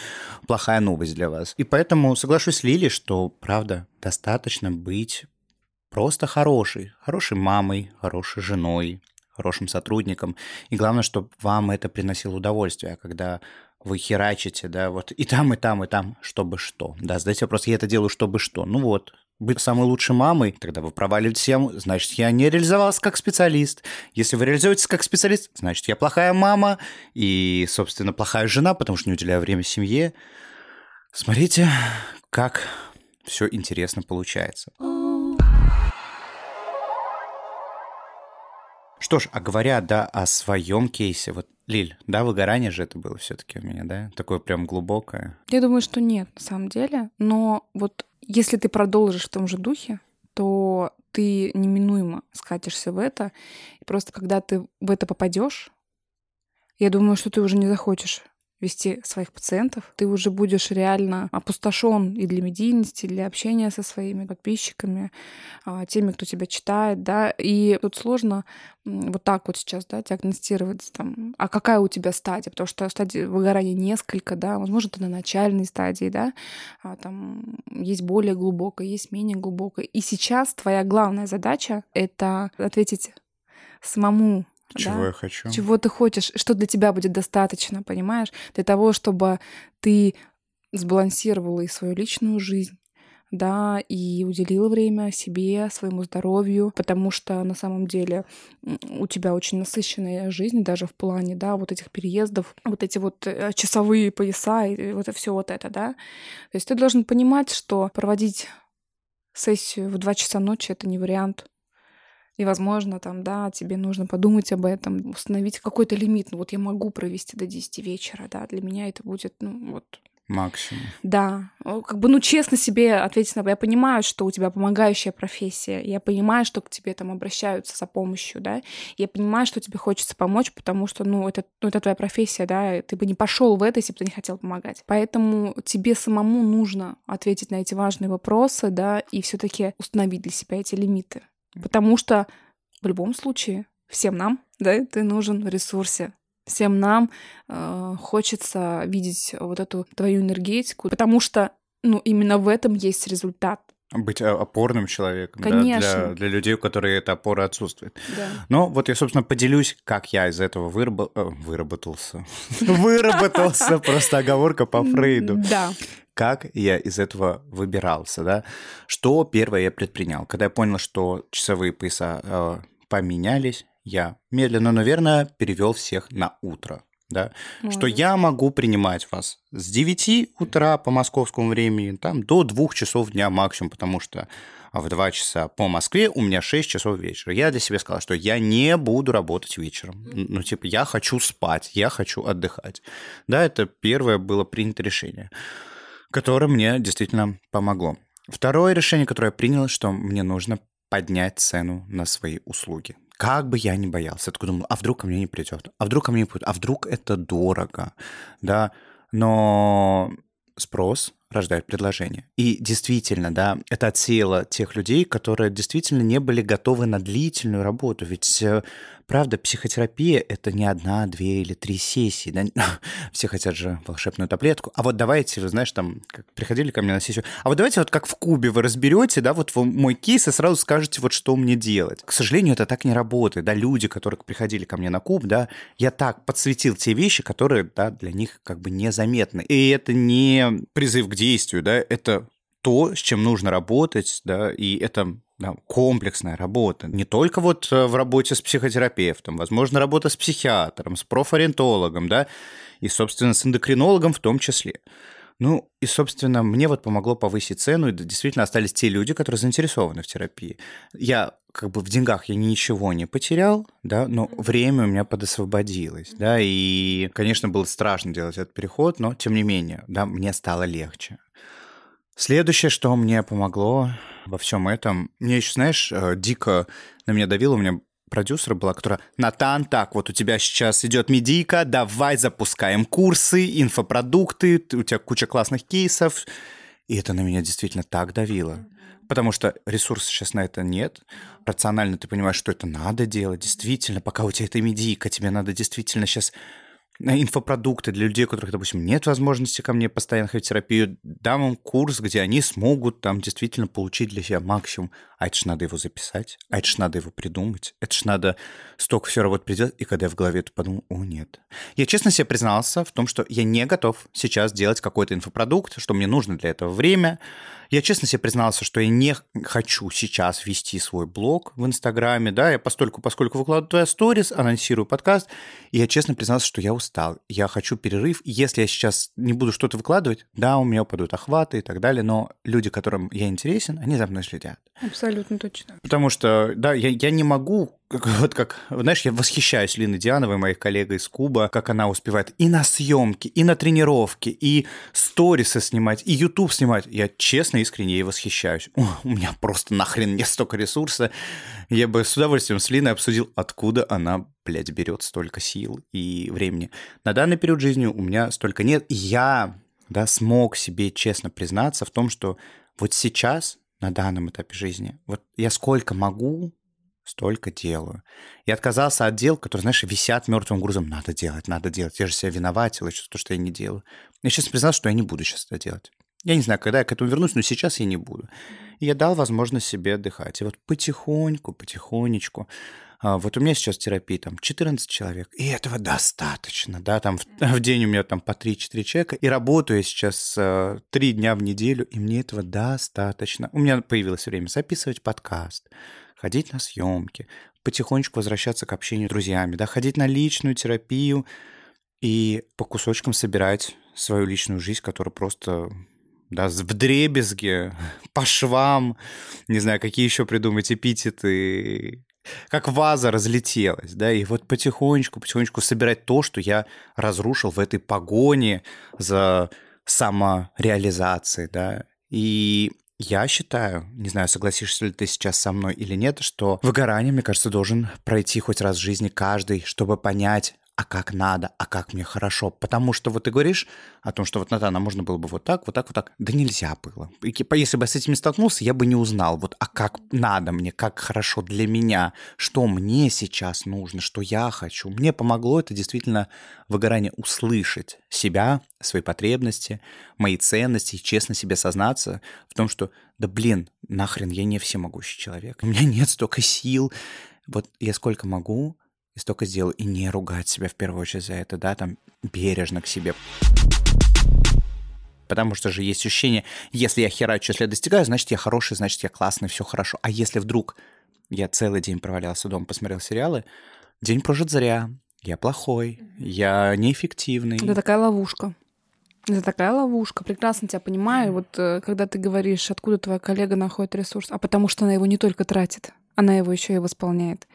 Плохая новость для вас. И поэтому соглашусь с Лили, что, правда, достаточно быть просто хорошей, хорошей мамой, хорошей женой, хорошим сотрудником. И главное, чтобы вам это приносило удовольствие, когда вы херачите, да, вот и там, и там, и там, чтобы что. Да, задайте вопрос, я это делаю, чтобы что. Ну вот, быть самой лучшей мамой, тогда вы проваливаете тему, значит, я не реализовалась как специалист. Если вы реализуетесь как специалист, значит, я плохая мама и, собственно, плохая жена, потому что не уделяю время семье. Смотрите, как все интересно получается. Что ж, а говоря, да, о своем кейсе, вот, Лиль, да, выгорание же это было все таки у меня, да? Такое прям глубокое. Я думаю, что нет, на самом деле. Но вот если ты продолжишь в том же духе, то ты неминуемо скатишься в это. И просто когда ты в это попадешь, я думаю, что ты уже не захочешь вести своих пациентов, ты уже будешь реально опустошен и для медийности, и для общения со своими подписчиками, а, теми, кто тебя читает, да, и тут сложно вот так вот сейчас, да, диагностировать там, а какая у тебя стадия, потому что стадий выгорания несколько, да, возможно, ты на начальной стадии, да, а там есть более глубокая, есть менее глубокая. И сейчас твоя главная задача — это ответить самому чего да? я хочу. Чего ты хочешь, что для тебя будет достаточно, понимаешь? Для того, чтобы ты сбалансировала и свою личную жизнь, да, и уделила время себе, своему здоровью, потому что на самом деле у тебя очень насыщенная жизнь даже в плане, да, вот этих переездов, вот эти вот э, часовые пояса и вот все вот это, да. То есть ты должен понимать, что проводить сессию в 2 часа ночи — это не вариант. И, возможно, там, да, тебе нужно подумать об этом, установить какой-то лимит. Ну, вот я могу провести до 10 вечера, да, для меня это будет, ну, вот Максимум. Да, как бы, ну, честно себе ответить на... Я понимаю, что у тебя помогающая профессия, я понимаю, что к тебе там обращаются за помощью, да, я понимаю, что тебе хочется помочь, потому что, ну, это, ну, это твоя профессия, да, ты бы не пошел в это, если бы ты не хотел помогать. Поэтому тебе самому нужно ответить на эти важные вопросы, да, и все таки установить для себя эти лимиты. Потому что в любом случае всем нам, да, ты нужен в ресурсе. Всем нам э, хочется видеть вот эту твою энергетику, потому что, ну, именно в этом есть результат. Быть опорным человеком, Конечно. Да, для, для людей, у которых эта опора отсутствует. Да. Но вот я, собственно, поделюсь, как я из этого. Э, выработался. Выработался, просто оговорка по Фрейду. Да как я из этого выбирался, да. Что первое я предпринял? Когда я понял, что часовые пояса э, поменялись, я медленно, но верно перевел всех на утро. Да, Может. что я могу принимать вас с 9 утра по московскому времени там, до 2 часов дня максимум, потому что в 2 часа по Москве у меня 6 часов вечера. Я для себя сказал, что я не буду работать вечером. Ну, типа, я хочу спать, я хочу отдыхать. Да, это первое было принято решение которое мне действительно помогло. Второе решение, которое я принял, что мне нужно поднять цену на свои услуги. Как бы я ни боялся, я такой думал, а вдруг ко мне не придет, а вдруг ко мне не придет, а вдруг это дорого, да, но спрос рождает предложение. И действительно, да, это отсеяло тех людей, которые действительно не были готовы на длительную работу. Ведь, э, правда, психотерапия — это не одна, две или три сессии. Да? Все хотят же волшебную таблетку. А вот давайте, вы знаешь, там, приходили ко мне на сессию, а вот давайте вот как в кубе вы разберете, да, вот мой кейс и сразу скажете, вот что мне делать. К сожалению, это так не работает. Да, люди, которые приходили ко мне на куб, да, я так подсветил те вещи, которые, да, для них как бы незаметны. И это не призыв к действию, да, это то, с чем нужно работать, да, и это да, комплексная работа. Не только вот э, в работе с психотерапевтом, возможно, работа с психиатром, с профориентологом, да, и, собственно, с эндокринологом в том числе. Ну, и, собственно, мне вот помогло повысить цену, и действительно остались те люди, которые заинтересованы в терапии. Я как бы в деньгах я ничего не потерял, да, но время у меня подосвободилось, да, и, конечно, было страшно делать этот переход, но, тем не менее, да, мне стало легче. Следующее, что мне помогло во всем этом, мне еще, знаешь, э, дико на меня давило, у меня продюсера была, которая «Натан, так, вот у тебя сейчас идет медийка, давай запускаем курсы, инфопродукты, у тебя куча классных кейсов». И это на меня действительно так давило. Потому что ресурсов сейчас на это нет. Рационально ты понимаешь, что это надо делать. Действительно, пока у тебя эта медийка, тебе надо действительно сейчас инфопродукты для людей, у которых, допустим, нет возможности ко мне постоянно ходить в терапию, дам им курс, где они смогут там действительно получить для себя максимум. А это ж надо его записать, а это ж надо его придумать, это ж надо столько все работы придет. И когда я в голове это подумал, о, нет. Я честно себе признался в том, что я не готов сейчас делать какой-то инфопродукт, что мне нужно для этого время, я честно себе признался, что я не хочу сейчас вести свой блог в Инстаграме, да, я постольку, поскольку выкладываю сторис, анонсирую подкаст, и я честно признался, что я устал, я хочу перерыв, если я сейчас не буду что-то выкладывать, да, у меня упадут охваты и так далее, но люди, которым я интересен, они за мной следят. Абсолютно точно. Потому что, да, я, я не могу вот как, знаешь, я восхищаюсь Линой Диановой, моей коллегой из Куба, как она успевает и на съемки, и на тренировки, и сторисы снимать, и YouTube снимать. Я честно, искренне ей восхищаюсь. О, у меня просто нахрен нет столько ресурса. Я бы с удовольствием с Линой обсудил, откуда она, блядь, берет столько сил и времени. На данный период жизни у меня столько нет. Я, да, смог себе честно признаться в том, что вот сейчас, на данном этапе жизни, вот я сколько могу, столько делаю. И отказался от дел, которые, знаешь, висят мертвым грузом. Надо делать, надо делать. Я же себя виноватил, и то, что я не делаю. Я сейчас признал, что я не буду сейчас это делать. Я не знаю, когда я к этому вернусь, но сейчас я не буду. И я дал возможность себе отдыхать. И вот потихоньку, потихонечку. А, вот у меня сейчас терапия там 14 человек, и этого достаточно, да, там в, в день у меня там по 3-4 человека, и работаю я сейчас э, 3 дня в неделю, и мне этого достаточно. У меня появилось время записывать подкаст, ходить на съемки, потихонечку возвращаться к общению с друзьями, да, ходить на личную терапию и по кусочкам собирать свою личную жизнь, которая просто да, в дребезге, по швам, не знаю, какие еще придумать эпитеты, как ваза разлетелась, да, и вот потихонечку, потихонечку собирать то, что я разрушил в этой погоне за самореализацией, да, и я считаю, не знаю, согласишься ли ты сейчас со мной или нет, что выгорание, мне кажется, должен пройти хоть раз в жизни каждый, чтобы понять, а как надо, а как мне хорошо. Потому что вот ты говоришь о том, что вот, Натана, можно было бы вот так, вот так, вот так. Да нельзя было. Если бы я с этим столкнулся, я бы не узнал, вот, а как надо мне, как хорошо для меня, что мне сейчас нужно, что я хочу. Мне помогло это действительно выгорание услышать себя, свои потребности, мои ценности, и честно себе сознаться в том, что, да блин, нахрен, я не всемогущий человек. У меня нет столько сил. Вот я сколько могу, и столько сделал, и не ругать себя в первую очередь за это, да, там бережно к себе. Потому что же есть ощущение, если я херачу, если я достигаю, значит, я хороший, значит, я классный, все хорошо. А если вдруг я целый день провалялся дома, посмотрел сериалы, день прожит зря, я плохой, я неэффективный. Это такая ловушка. Это такая ловушка. Прекрасно тебя понимаю. Вот э, когда ты говоришь, откуда твоя коллега находит ресурс, а потому что она его не только тратит она его еще и восполняет.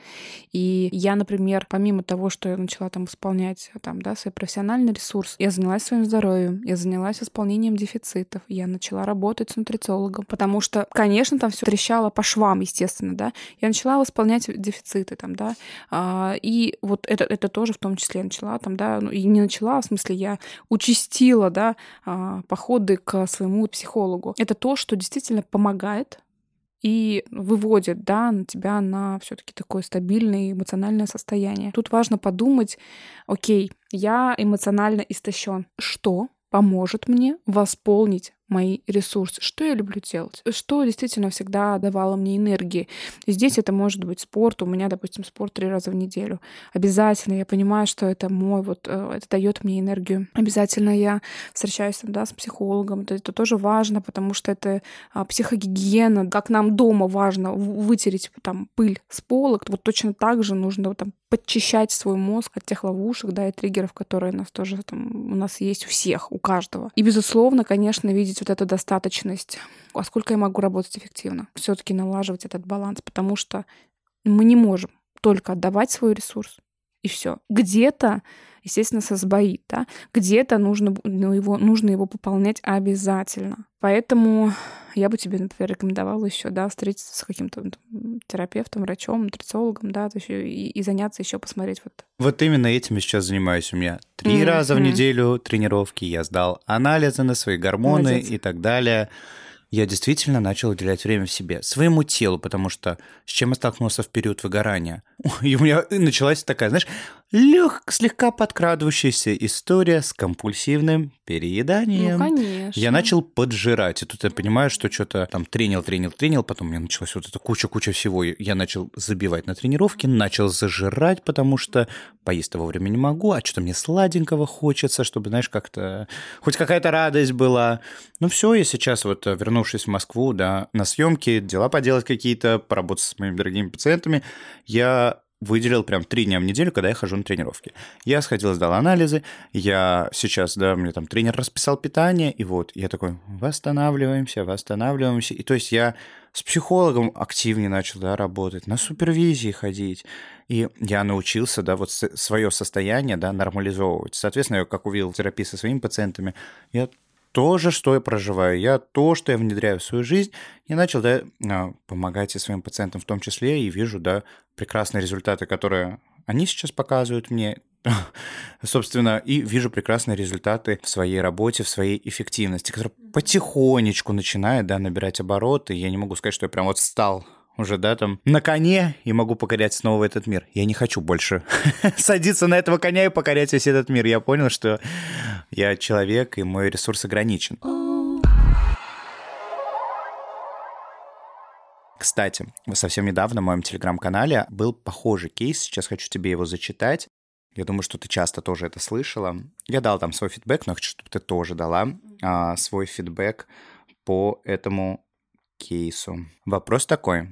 И я, например, помимо того, что я начала там восполнять там, да, свой профессиональный ресурс, я занялась своим здоровьем, я занялась восполнением дефицитов, я начала работать с нутрициологом, потому что, конечно, там все трещало по швам, естественно, да. Я начала восполнять дефициты там, да, а, и вот это, это тоже в том числе начала там, да, ну, и не начала, в смысле, я участила, да, а, походы к своему психологу. Это то, что действительно помогает и выводит да, на тебя на все-таки такое стабильное эмоциональное состояние. Тут важно подумать, окей, я эмоционально истощен. Что поможет мне восполнить мои ресурсы, что я люблю делать, что действительно всегда давало мне энергии. И здесь это может быть спорт, у меня, допустим, спорт три раза в неделю. Обязательно я понимаю, что это мой, вот э, это дает мне энергию. Обязательно я встречаюсь там, да, с психологом, это, это тоже важно, потому что это а, психогигиена, как нам дома важно вытереть там пыль с полок, вот точно так же нужно там подчищать свой мозг от тех ловушек, да, и триггеров, которые у нас тоже там у нас есть у всех, у каждого. И, безусловно, конечно, видеть вот эту достаточность. А сколько я могу работать эффективно? Все-таки налаживать этот баланс, потому что мы не можем только отдавать свой ресурс, и все. Где-то естественно, сосбоит, да. Где-то нужно, ну, его, нужно его пополнять обязательно. Поэтому я бы тебе, например, рекомендовала еще, да, встретиться с каким-то терапевтом, врачом, нутрициологом, да, то и, и заняться еще посмотреть вот. Вот именно этим я сейчас занимаюсь. У меня три mm-hmm. раза в неделю тренировки, я сдал анализы на свои гормоны Молодец. и так далее я действительно начал уделять время в себе, своему телу, потому что с чем я столкнулся в период выгорания? И у меня началась такая, знаешь, лег, слегка подкрадывающаяся история с компульсивным перееданием. Ну, конечно. Я начал поджирать, и тут я понимаю, что что-то там тренил, тренил, тренил, потом у меня началась вот эта куча-куча всего. Я начал забивать на тренировки, начал зажирать, потому что поесть-то вовремя не могу, а что-то мне сладенького хочется, чтобы, знаешь, как-то хоть какая-то радость была. Ну все, я сейчас вот, вернувшись в Москву, да, на съемки, дела поделать какие-то, поработать с моими дорогими пациентами, я выделил прям три дня в неделю, когда я хожу на тренировки. Я сходил, сдал анализы, я сейчас, да, мне там тренер расписал питание, и вот я такой, восстанавливаемся, восстанавливаемся. И то есть я с психологом активнее начал, да, работать, на супервизии ходить. И я научился, да, вот свое состояние, да, нормализовывать. Соответственно, я как увидел терапии со своими пациентами, я то же, что я проживаю, я то, что я внедряю в свою жизнь, я начал да, а, помогать и своим пациентам в том числе, и вижу да, прекрасные результаты, которые они сейчас показывают мне, собственно, и вижу прекрасные результаты в своей работе, в своей эффективности, которая потихонечку начинает да, набирать обороты. Я не могу сказать, что я прям вот стал уже, да, там, на коне и могу покорять снова этот мир. Я не хочу больше садиться на этого коня и покорять весь этот мир. Я понял, что я человек, и мой ресурс ограничен. Кстати, совсем недавно в моем телеграм-канале был похожий кейс. Сейчас хочу тебе его зачитать. Я думаю, что ты часто тоже это слышала. Я дал там свой фидбэк, но хочу, чтобы ты тоже дала а, свой фидбэк по этому кейсу. Вопрос такой.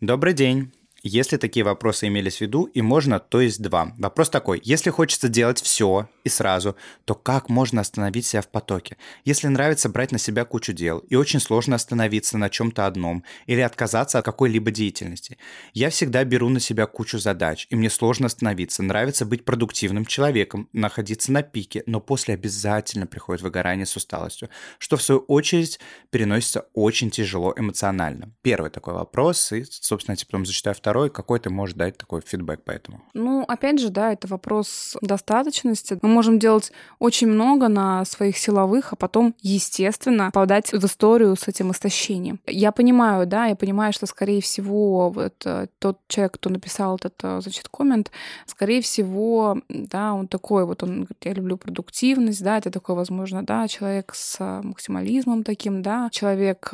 Добрый день. Если такие вопросы имелись в виду, и можно, то есть два. Вопрос такой. Если хочется делать все и сразу, то как можно остановить себя в потоке? Если нравится брать на себя кучу дел, и очень сложно остановиться на чем-то одном, или отказаться от какой-либо деятельности. Я всегда беру на себя кучу задач, и мне сложно остановиться. Нравится быть продуктивным человеком, находиться на пике, но после обязательно приходит выгорание с усталостью, что в свою очередь переносится очень тяжело эмоционально. Первый такой вопрос, и, собственно, я потом зачитаю второй второй, какой ты можешь дать такой фидбэк по этому? Ну, опять же, да, это вопрос достаточности. Мы можем делать очень много на своих силовых, а потом, естественно, подать в историю с этим истощением. Я понимаю, да, я понимаю, что, скорее всего, вот э, тот человек, кто написал этот, э, значит, коммент, скорее всего, да, он такой вот, он говорит, я люблю продуктивность, да, это такой, возможно, да, человек с э, максимализмом таким, да, человек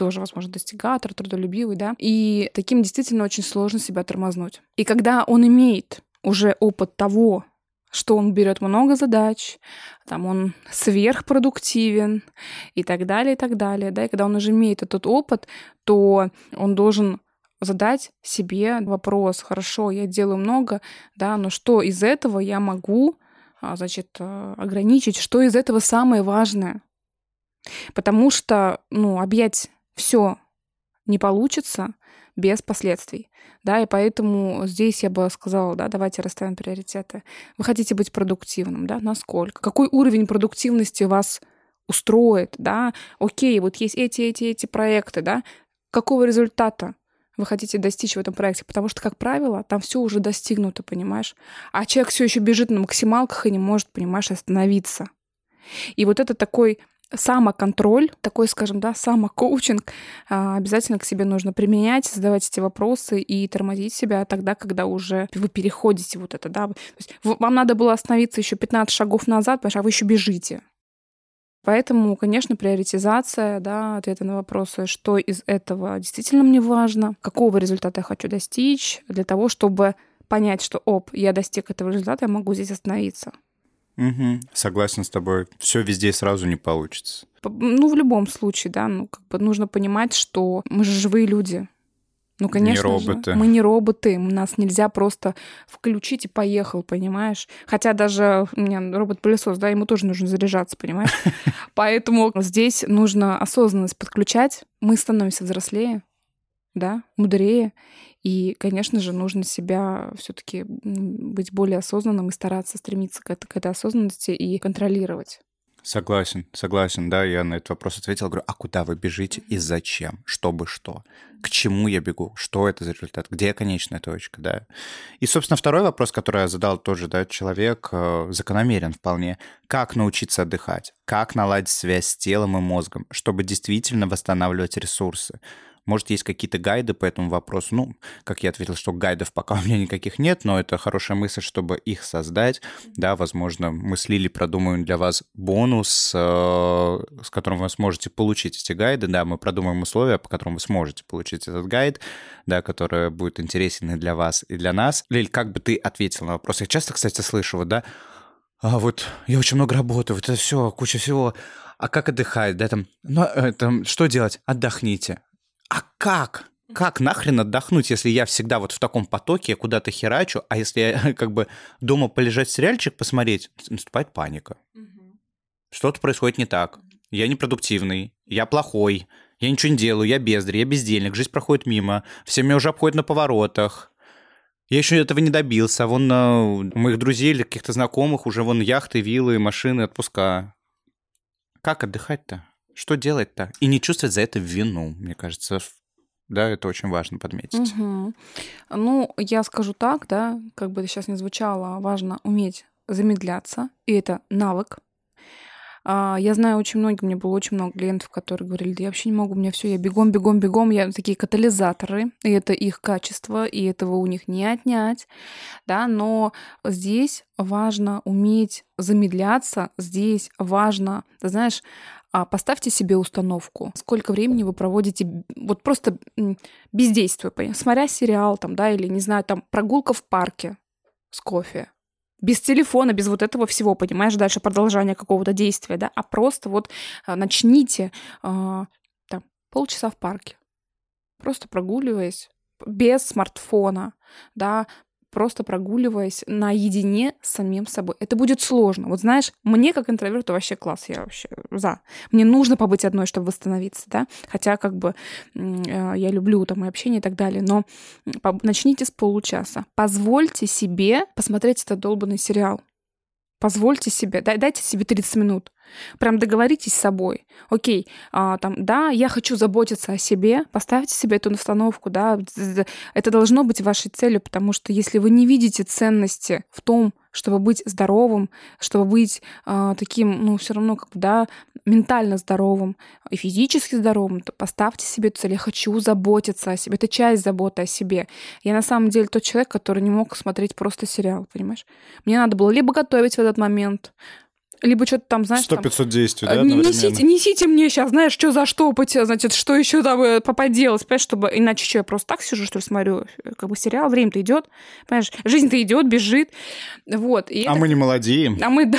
тоже, возможно, достигатор, трудолюбивый, да, и таким действительно очень сложно себя тормознуть. И когда он имеет уже опыт того, что он берет много задач, там он сверхпродуктивен и так далее, и так далее, да, и когда он уже имеет этот опыт, то он должен задать себе вопрос, хорошо, я делаю много, да, но что из этого я могу, а, значит, э, ограничить, что из этого самое важное? Потому что, ну, объять все не получится, без последствий. Да, и поэтому здесь я бы сказала, да, давайте расставим приоритеты. Вы хотите быть продуктивным, да, насколько? Какой уровень продуктивности вас устроит, да? Окей, вот есть эти, эти, эти проекты, да? Какого результата вы хотите достичь в этом проекте? Потому что, как правило, там все уже достигнуто, понимаешь? А человек все еще бежит на максималках и не может, понимаешь, остановиться. И вот это такой самоконтроль, такой, скажем, да, самокоучинг а, обязательно к себе нужно применять, задавать эти вопросы и тормозить себя тогда, когда уже вы переходите вот это, да. То есть вам надо было остановиться еще 15 шагов назад, потому что а вы еще бежите. Поэтому, конечно, приоритизация, да, ответы на вопросы, что из этого действительно мне важно, какого результата я хочу достичь, для того, чтобы понять, что, оп, я достиг этого результата, я могу здесь остановиться. Угу. Согласен с тобой. Все везде сразу не получится. Ну, в любом случае, да, ну, как бы нужно понимать, что мы же живые люди. Ну, конечно не роботы. Же. Мы не роботы. Нас нельзя просто включить и поехал, понимаешь? Хотя даже у меня робот-пылесос, да, ему тоже нужно заряжаться, понимаешь? Поэтому здесь нужно осознанность подключать. Мы становимся взрослее. да, мудрее. И, конечно же, нужно себя все-таки быть более осознанным и стараться стремиться к, к этой осознанности и контролировать. Согласен, согласен, да, я на этот вопрос ответил, говорю, а куда вы бежите и зачем, чтобы что, к чему я бегу, что это за результат, где конечная точка, да. И, собственно, второй вопрос, который я задал тоже, да, человек э, закономерен вполне, как научиться отдыхать, как наладить связь с телом и мозгом, чтобы действительно восстанавливать ресурсы, может, есть какие-то гайды по этому вопросу? Ну, как я ответил, что гайдов пока у меня никаких нет, но это хорошая мысль, чтобы их создать. Да, возможно, мы с Лили продумаем для вас бонус, э, с которым вы сможете получить эти гайды. Да, мы продумаем условия, по которым вы сможете получить этот гайд, да, который будет интересен и для вас, и для нас. Лиль, как бы ты ответил на вопрос? Я часто, кстати, слышу, вот, да, а вот я очень много работаю, вот это все, куча всего. А как отдыхать, да, там, ну, э, там, что делать? Отдохните а как? Как нахрен отдохнуть, если я всегда вот в таком потоке куда-то херачу, а если я как бы дома полежать сериальчик посмотреть, наступает паника. Угу. Что-то происходит не так. Я непродуктивный, я плохой, я ничего не делаю, я бездарь, я бездельник, жизнь проходит мимо, все меня уже обходят на поворотах. Я еще этого не добился. Вон у моих друзей или каких-то знакомых уже вон яхты, виллы, машины, отпуска. Как отдыхать-то? Что делать-то? И не чувствовать за это вину, мне кажется. Да, это очень важно подметить. Угу. Ну, я скажу так, да, как бы это сейчас не звучало, важно уметь замедляться, и это навык. А, я знаю очень многих, у меня было очень много клиентов, которые говорили, да я вообще не могу, у меня все, я бегом, бегом, бегом, я такие катализаторы, и это их качество, и этого у них не отнять, да, но здесь важно уметь замедляться, здесь важно, ты знаешь, а поставьте себе установку, сколько времени вы проводите вот просто бездействуя, смотря сериал там, да, или, не знаю, там прогулка в парке с кофе, без телефона, без вот этого всего, понимаешь, дальше продолжение какого-то действия, да, а просто вот а, начните а, там полчаса в парке, просто прогуливаясь без смартфона, да, просто прогуливаясь наедине с самим собой. Это будет сложно. Вот знаешь, мне как интроверту вообще класс, я вообще за. Мне нужно побыть одной, чтобы восстановиться, да, хотя как бы э, я люблю там и общение и так далее, но начните с получаса. Позвольте себе посмотреть этот долбанный сериал. Позвольте себе, дайте себе 30 минут. Прям договоритесь с собой. Окей, а, там, да, я хочу заботиться о себе, поставьте себе эту установку, да, это должно быть вашей целью, потому что если вы не видите ценности в том, чтобы быть здоровым, чтобы быть э, таким, ну, все равно, как бы, да, ментально здоровым и физически здоровым, то поставьте себе эту цель. Я хочу заботиться о себе. Это часть заботы о себе. Я на самом деле тот человек, который не мог смотреть просто сериал, понимаешь? Мне надо было либо готовить в этот момент, либо что-то там, знаешь... Сто пятьсот действий, да, э, несите, несите мне сейчас, знаешь, что за что, значит, что еще там э, поделать, понимаешь, чтобы... Иначе что, я просто так сижу, что ли, смотрю, э, как бы сериал, время-то идет, понимаешь, жизнь-то идет, бежит, вот. И а это... мы не молодеем. А мы, да.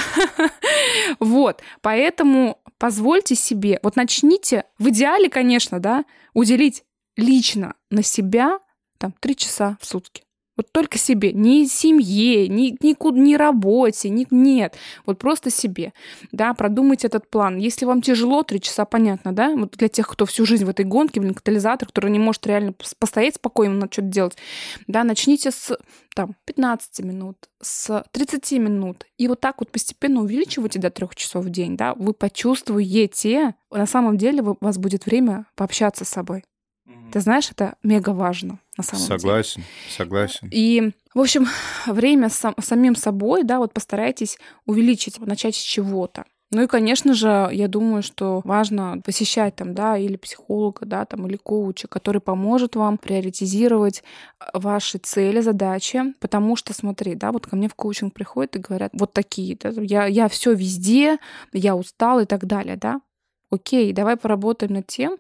вот, поэтому позвольте себе, вот начните, в идеале, конечно, да, уделить лично на себя там три часа в сутки. Вот только себе, ни семье, ни, ни, ни работе, ни, нет, вот просто себе, да, продумать этот план. Если вам тяжело, три часа, понятно, да, вот для тех, кто всю жизнь в этой гонке, блин, катализатор, который не может реально постоять спокойно, надо что-то делать, да, начните с там 15 минут, с 30 минут, и вот так вот постепенно увеличивайте до трех часов в день, да, вы почувствуете, на самом деле у вас будет время пообщаться с собой. Ты знаешь, это мега важно на самом согласен, деле. Согласен, согласен. И, в общем, время с самим собой, да, вот постарайтесь увеличить, начать с чего-то. Ну и, конечно же, я думаю, что важно посещать там, да, или психолога, да, там, или коуча, который поможет вам приоритизировать ваши цели, задачи, потому что, смотри, да, вот ко мне в коучинг приходят и говорят, вот такие, да, я, я все везде, я устал и так далее, да. Окей, давай поработаем над тем,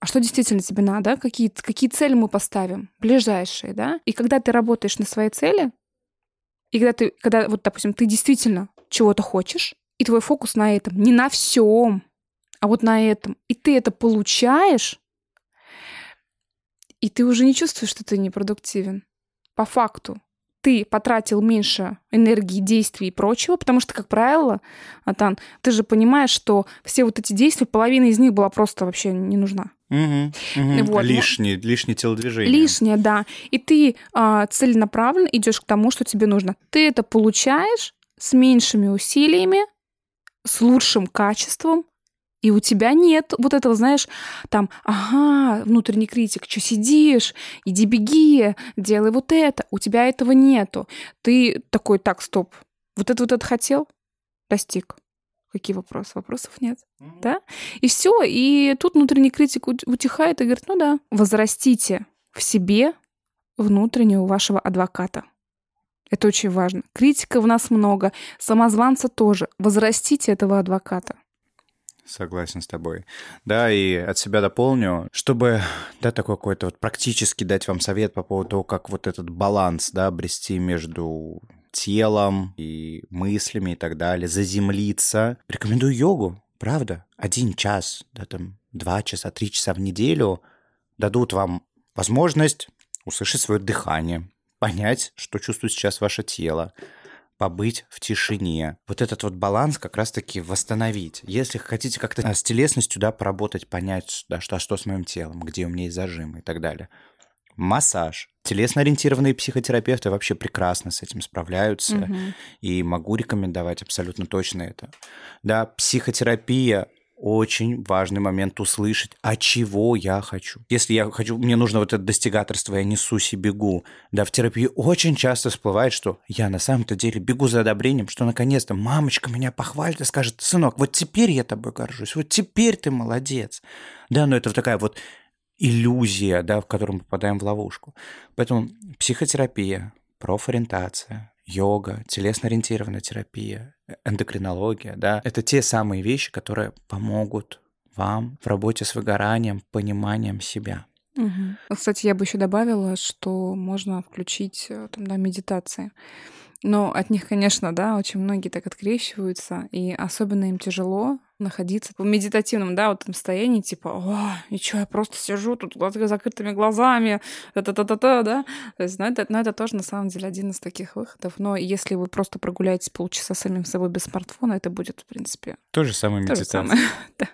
а что действительно тебе надо, какие, какие цели мы поставим, ближайшие, да? И когда ты работаешь на своей цели, и когда ты, когда вот, допустим, ты действительно чего-то хочешь, и твой фокус на этом, не на всем, а вот на этом, и ты это получаешь, и ты уже не чувствуешь, что ты непродуктивен. По факту. ты потратил меньше энергии, действий и прочего, потому что, как правило, Атан, ты же понимаешь, что все вот эти действия, половина из них была просто вообще не нужна. Угу, угу. Вот. Лишнее, лишнее телодвижение. Лишнее, да. И ты а, целенаправленно идешь к тому, что тебе нужно. Ты это получаешь с меньшими усилиями, с лучшим качеством, и у тебя нет вот этого, знаешь, там, ага, внутренний критик, что сидишь, иди беги, делай вот это. У тебя этого нету. Ты такой, так, стоп, вот это вот это хотел, достиг. Какие вопросы? Вопросов нет. Mm-hmm. Да? И все. И тут внутренний критик утихает и говорит, ну да, возрастите в себе внутреннего вашего адвоката. Это очень важно. Критика в нас много, самозванца тоже. Возрастите этого адвоката. Согласен с тобой. Да, и от себя дополню, чтобы, да, такой какой-то вот практически дать вам совет по поводу того, как вот этот баланс, да, обрести между телом и мыслями и так далее, заземлиться. Рекомендую йогу, правда. Один час, да, там, два часа, три часа в неделю дадут вам возможность услышать свое дыхание, понять, что чувствует сейчас ваше тело, побыть в тишине. Вот этот вот баланс как раз-таки восстановить. Если хотите как-то с телесностью, да, поработать, понять, да, что, а что с моим телом, где у меня есть зажимы и так далее. Массаж. Телесно-ориентированные психотерапевты вообще прекрасно с этим справляются. Угу. И могу рекомендовать абсолютно точно это. Да, психотерапия очень важный момент услышать, а чего я хочу. Если я хочу, мне нужно вот это достигаторство, я несусь и бегу. Да, в терапии очень часто всплывает, что я на самом-то деле бегу за одобрением, что наконец-то мамочка меня похвалит и скажет, сынок, вот теперь я тобой горжусь, вот теперь ты молодец. Да, но это такая вот иллюзия, да, в которую мы попадаем в ловушку. Поэтому психотерапия, профориентация, йога, телесно-ориентированная терапия, эндокринология, да, это те самые вещи, которые помогут вам в работе с выгоранием, пониманием себя. Угу. Кстати, я бы еще добавила, что можно включить э, там, да, медитации. Но от них, конечно, да, очень многие так открещиваются, и особенно им тяжело находиться в медитативном, да, вот этом состоянии, типа, о, и что, я просто сижу тут с закрытыми глазами, та-та-та-та, да. То есть, ну, это, ну, это тоже, на самом деле, один из таких выходов. Но если вы просто прогуляетесь полчаса самим собой без смартфона, это будет, в принципе... То же самое медитация. да.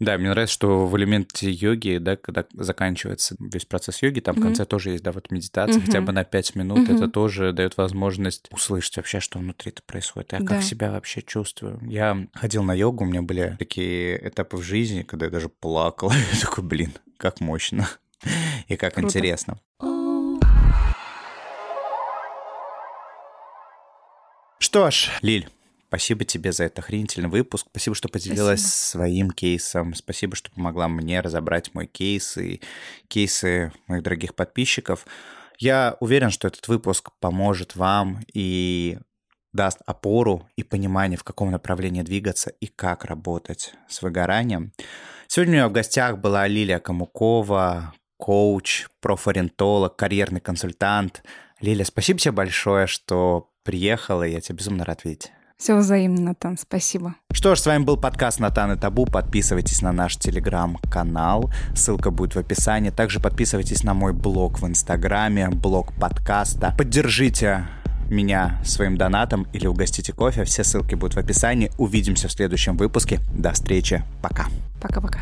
Да, мне нравится, что в элементе йоги, да, когда заканчивается весь процесс йоги, там mm-hmm. в конце тоже есть, да, вот медитация, mm-hmm. хотя бы на 5 минут, mm-hmm. это тоже дает возможность услышать вообще, что внутри-то происходит, я да. как себя вообще чувствую. Я ходил на йогу, у меня были такие этапы в жизни, когда я даже плакал, я такой, блин, как мощно и как Круто. интересно. Что ж, Лиль, Спасибо тебе за этот охренительный выпуск. Спасибо, что поделилась Спасибо. своим кейсом. Спасибо, что помогла мне разобрать мой кейс и кейсы моих дорогих подписчиков. Я уверен, что этот выпуск поможет вам и даст опору и понимание, в каком направлении двигаться и как работать с выгоранием. Сегодня у меня в гостях была Лилия Камукова, коуч, профориентолог, карьерный консультант. Лилия, спасибо тебе большое, что приехала, я тебя безумно рад видеть. Все взаимно, Натан, спасибо. Что ж, с вами был подкаст Натан и Табу. Подписывайтесь на наш телеграм-канал, ссылка будет в описании. Также подписывайтесь на мой блог в инстаграме, блог подкаста. Поддержите меня своим донатом или угостите кофе. Все ссылки будут в описании. Увидимся в следующем выпуске. До встречи. Пока. Пока-пока.